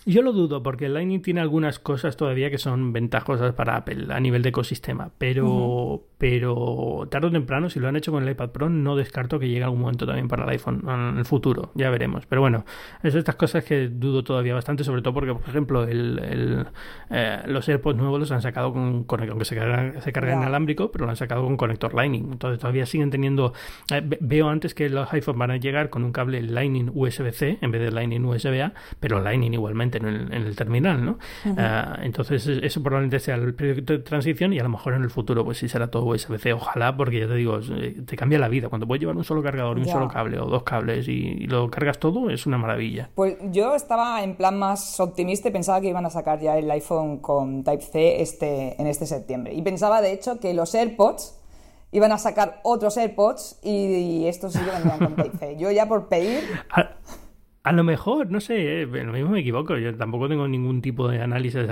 Yo lo dudo porque Lightning tiene algunas cosas todavía que son ventajosas para Apple a nivel de ecosistema, pero, pero tarde o temprano, si lo han hecho con el iPad Pro, no descarto que llegue algún momento también para el iPhone en el futuro, ya veremos. Pero bueno, es de estas cosas que dudo todavía bastante, sobre todo porque, por ejemplo, el, eh, los AirPods nuevos los han sacado con conector, aunque se carga, se carga en alámbrico, pero lo han sacado con conector Lightning. Entonces todavía siguen teniendo. Eh, veo antes que los iPhones van a llegar con un cable Lightning USB-C en vez de Lightning USB-A, pero Lightning igualmente en el, terminal, ¿no? Ah, entonces eso probablemente sea el periodo de transición y a lo mejor en el futuro pues sí será todo USB-C, ojalá, porque ya te digo, eh, te cambia la vida. Cuando puedes llevar un solo cargador y un solo cable o dos cables y, lo cargas todo, es una maravilla. Pues yo estaba en plan más optimista y pensaba que iban a sacar ya el iPhone con Type-C este, en este septiembre. Y pensaba de hecho que los AirPods iban a sacar otros AirPods y, estos sí que vendrían con Type-C. Yo ya por pedir... A lo mejor, no sé, eh, lo mismo me equivoco, yo tampoco tengo ningún tipo de análisis.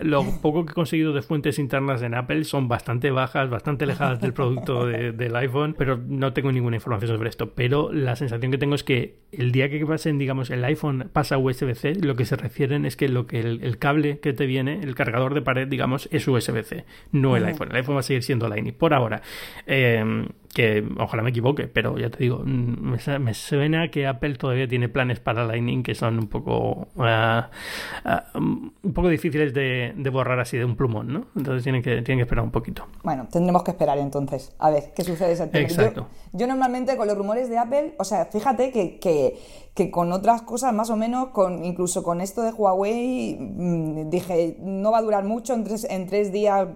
lo poco que he conseguido de fuentes internas en Apple son bastante bajas, bastante alejadas del producto del iPhone, pero no tengo ninguna información sobre esto. Pero la sensación que tengo es que el día que pasen, digamos, el iPhone pasa a USB-C, lo que se refieren es que lo que el, cable que te viene, el cargador de pared, digamos, es USB-C, no el iPhone. El iPhone va a seguir siendo Lightning por ahora. Eh, que ojalá me equivoque, pero ya te digo, mm, me, suena que Apple todavía tiene planes para Lightning que son un poco ah, un poco difíciles de, borrar así de un plumón, ¿no? Entonces tienen que, tienen que esperar un poquito. Bueno, tendremos que esperar entonces, a ver qué sucede ese Exacto. Yo, normalmente con los rumores de Apple, o sea, fíjate que, que, que con otras cosas más o menos, con incluso con esto de Huawei, mm, dije, no va a durar mucho, en tres, en tres días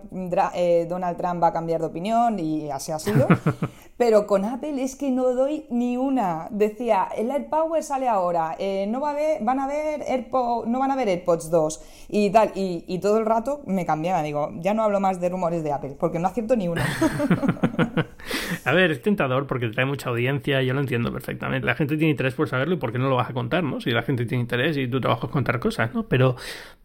eh, Donald Trump va a cambiar de opinión y así ha sido. Pero con Apple es que no doy ni una. Decía, el AirPower sale ahora, eh, no va a haber, van a ver no van a ver AirPods 2 y tal. Y, todo el rato me cambiaba. Digo, ya no hablo más de rumores de Apple, porque no acierto ni una. a ver, es tentador porque trae mucha audiencia, yo lo entiendo perfectamente. La gente tiene interés por saberlo y por qué no lo vas a contar, ¿no? Si la gente tiene interés y tú trabajas contar cosas, ¿no? Pero,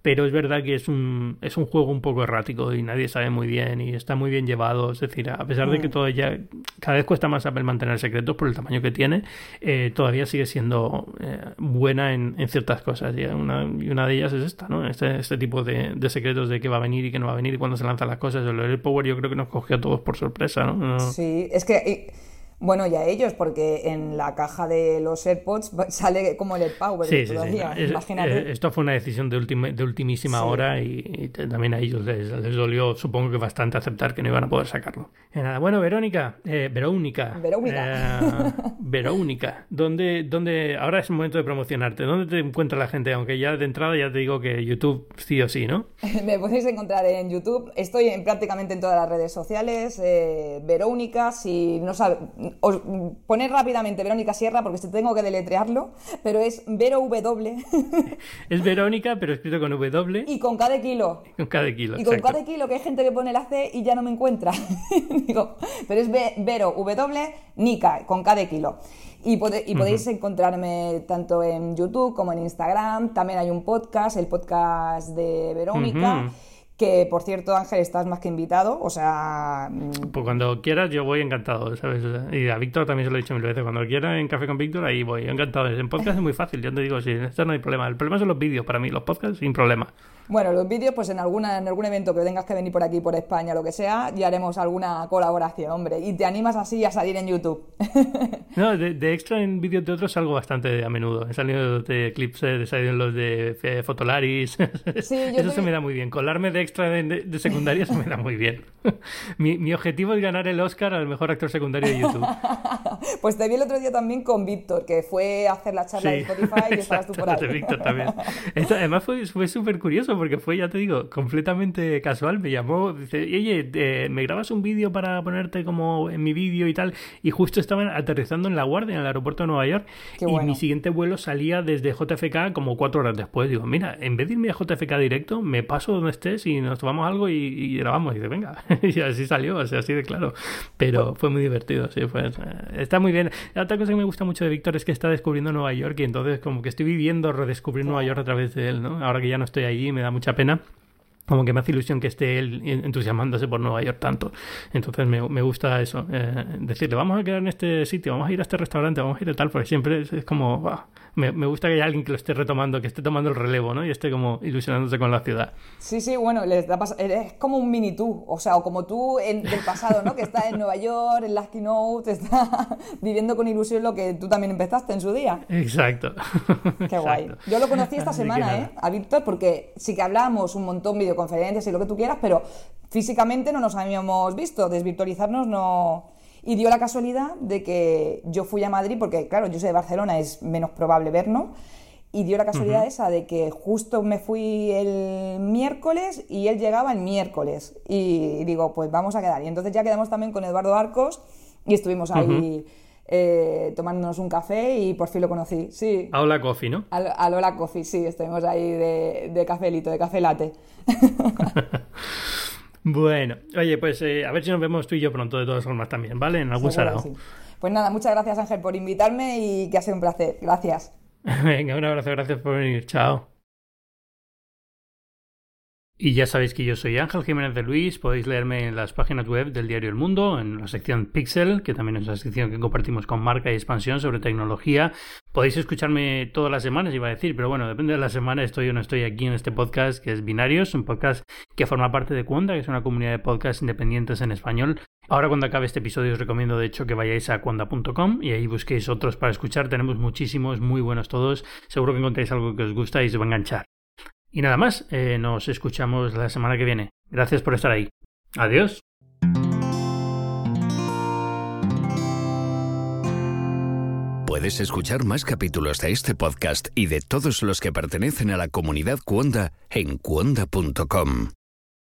pero es verdad que es un, es un juego un poco errático y nadie sabe muy bien y está muy bien llevado. Es decir, a pesar de que mm. todo ya cada vez cuesta más Apple mantener secretos por el tamaño que tiene, eh, todavía sigue siendo eh, buena en, ciertas cosas. Y una, y una, de ellas es esta, ¿no? Este, este tipo de, secretos de qué va a venir y qué no va a venir y cuando se lanzan las cosas. El Power yo creo que nos cogió a todos por sorpresa, ¿no? Sí, es que... Bueno, ya ellos, porque en la caja de los AirPods sale como el AirPower sí, todavía. Eh, esto fue una decisión de, de ultimísima hora y, también a ellos les, dolió, supongo que bastante, aceptar que no iban a poder sacarlo. nada, bueno, Verónica, eh, Verónica. Verónica. Eh, Verónica, ¿dónde, ¿dónde, ahora es el momento de promocionarte? ¿Dónde te encuentra la gente? Aunque ya de entrada ya te digo que YouTube sí o sí, ¿no? Me podéis encontrar en YouTube. Estoy en prácticamente en todas las redes sociales. Verónica, si no sabes os poner rápidamente Verónica Sierra porque te tengo que deletrearlo, pero es Vero W. es Verónica, pero escrito con W. Y con cada kilo. Con cada kilo. Y con cada kilo que hay gente que pone la C y ya no me encuentra. Digo, pero es Vero W, Nica, con cada kilo. Y, podéis encontrarme tanto en YouTube como en Instagram. También hay un podcast, el podcast de Verónica. Que por cierto, Ángel, estás más que invitado, o sea. Mm, pues cuando quieras, yo voy encantado, ¿sabes? Y a Víctor también se lo he dicho mil veces. Cuando quiera en Café con Víctor, ahí voy, encantado. En podcast es muy fácil, ya te digo, sí, esto no hay problema. El problema son los vídeos para mí, los podcasts sin problema. Bueno, los vídeos, pues en alguna, en algún evento que tengas que venir por aquí, por España, lo que sea, ya haremos alguna colaboración, hombre. Y te animas así a salir en YouTube. no, de, extra en vídeos de otros salgo bastante a menudo. He salido de clips, he salido en los de Fotolaris. Sí, Eso se me da muy bien. Colarme de extra de, secundaria se me da muy bien. mi, mi, objetivo es ganar el Oscar al mejor actor secundario de YouTube. pues te vi el otro día también con Víctor, que fue a hacer la charla de Spotify y estabas tú por ahí. Víctor también. además fue, fue súper curioso porque fue, ya te digo, completamente casual. Me llamó, dice, oye, eh, ¿me grabas un vídeo para ponerte como en mi vídeo y tal? Y justo estaban aterrizando en La Guardia, en el aeropuerto de Nueva York. y mi siguiente vuelo salía desde JFK como cuatro horas después. Digo, mira, en vez de irme a JFK directo, me paso donde estés y nos tomamos algo y, grabamos. Y dice, venga. y así salió, o sea, así de claro. Pero fue muy divertido, sí, fue. Está muy bien. Otra cosa que me gusta mucho de Víctor es que está descubriendo Nueva York y entonces como que estoy viviendo redescubrir Nueva York a través de él, ¿no? Ahora que ya no estoy allí, me da mucha pena como que me hace ilusión que esté él entusiasmándose por Nueva York tanto. Entonces me, me gusta eso, eh, decirle, vamos a quedar en este sitio, vamos a ir a este restaurante, vamos a ir a tal, porque siempre es, como, me, me, gusta que haya alguien que lo esté retomando, que esté tomando el relevo, ¿no? Y esté como ilusionándose con la ciudad. Sí, sí, bueno, les da es como un mini tú, o sea, o como tú en, del pasado, ¿no? Que está en Nueva York, en las keynote, está viviendo con ilusión lo que tú también empezaste en su día. Exacto. Qué guay. Yo lo conocí esta semana, ¿eh? A Víctor, porque sí que hablamos un montón vídeo conferencias y lo que tú quieras, pero físicamente no nos habíamos visto, desvirtualizarnos no... Y dio la casualidad de que yo fui a Madrid, porque claro, yo soy de Barcelona, es menos probable vernos, y dio la casualidad esa de que justo me fui el miércoles y él llegaba el miércoles. Y digo, pues vamos a quedar. Y entonces ya quedamos también con Eduardo Arcos y estuvimos ahí eh, tomándonos un café y por fin lo conocí, sí. A Hola Coffee, ¿no? A, Hola Coffee, sí, estuvimos ahí de, de cafelito, de café late. bueno, oye, pues eh, a ver si nos vemos tú y yo pronto de todas formas también, ¿vale? En algún sarao. Pues nada, muchas gracias Ángel por invitarme y que ha sido un placer. Gracias. Venga, un abrazo, gracias por venir. Chao. Y ya sabéis que yo soy Ángel Jiménez de Luis, podéis leerme en las páginas web del diario El Mundo, en la sección Pixel, que también es la sección que compartimos con marca y expansión sobre tecnología. Podéis escucharme todas las semanas, iba a decir, pero bueno, depende de la semana, estoy o no estoy aquí en este podcast que es Binarios, un podcast que forma parte de Cuanda, que es una comunidad de podcasts independientes en español. Ahora cuando acabe este episodio os recomiendo de hecho que vayáis a cuanda.com y ahí busquéis otros para escuchar, tenemos muchísimos, muy buenos todos, seguro que encontréis algo que os gusta y os va a enganchar. Y nada más, eh, nos escuchamos la semana que viene. Gracias por estar ahí. Adiós. Puedes escuchar más capítulos de este podcast y de todos los que pertenecen a la comunidad Cuonda en cuonda.com.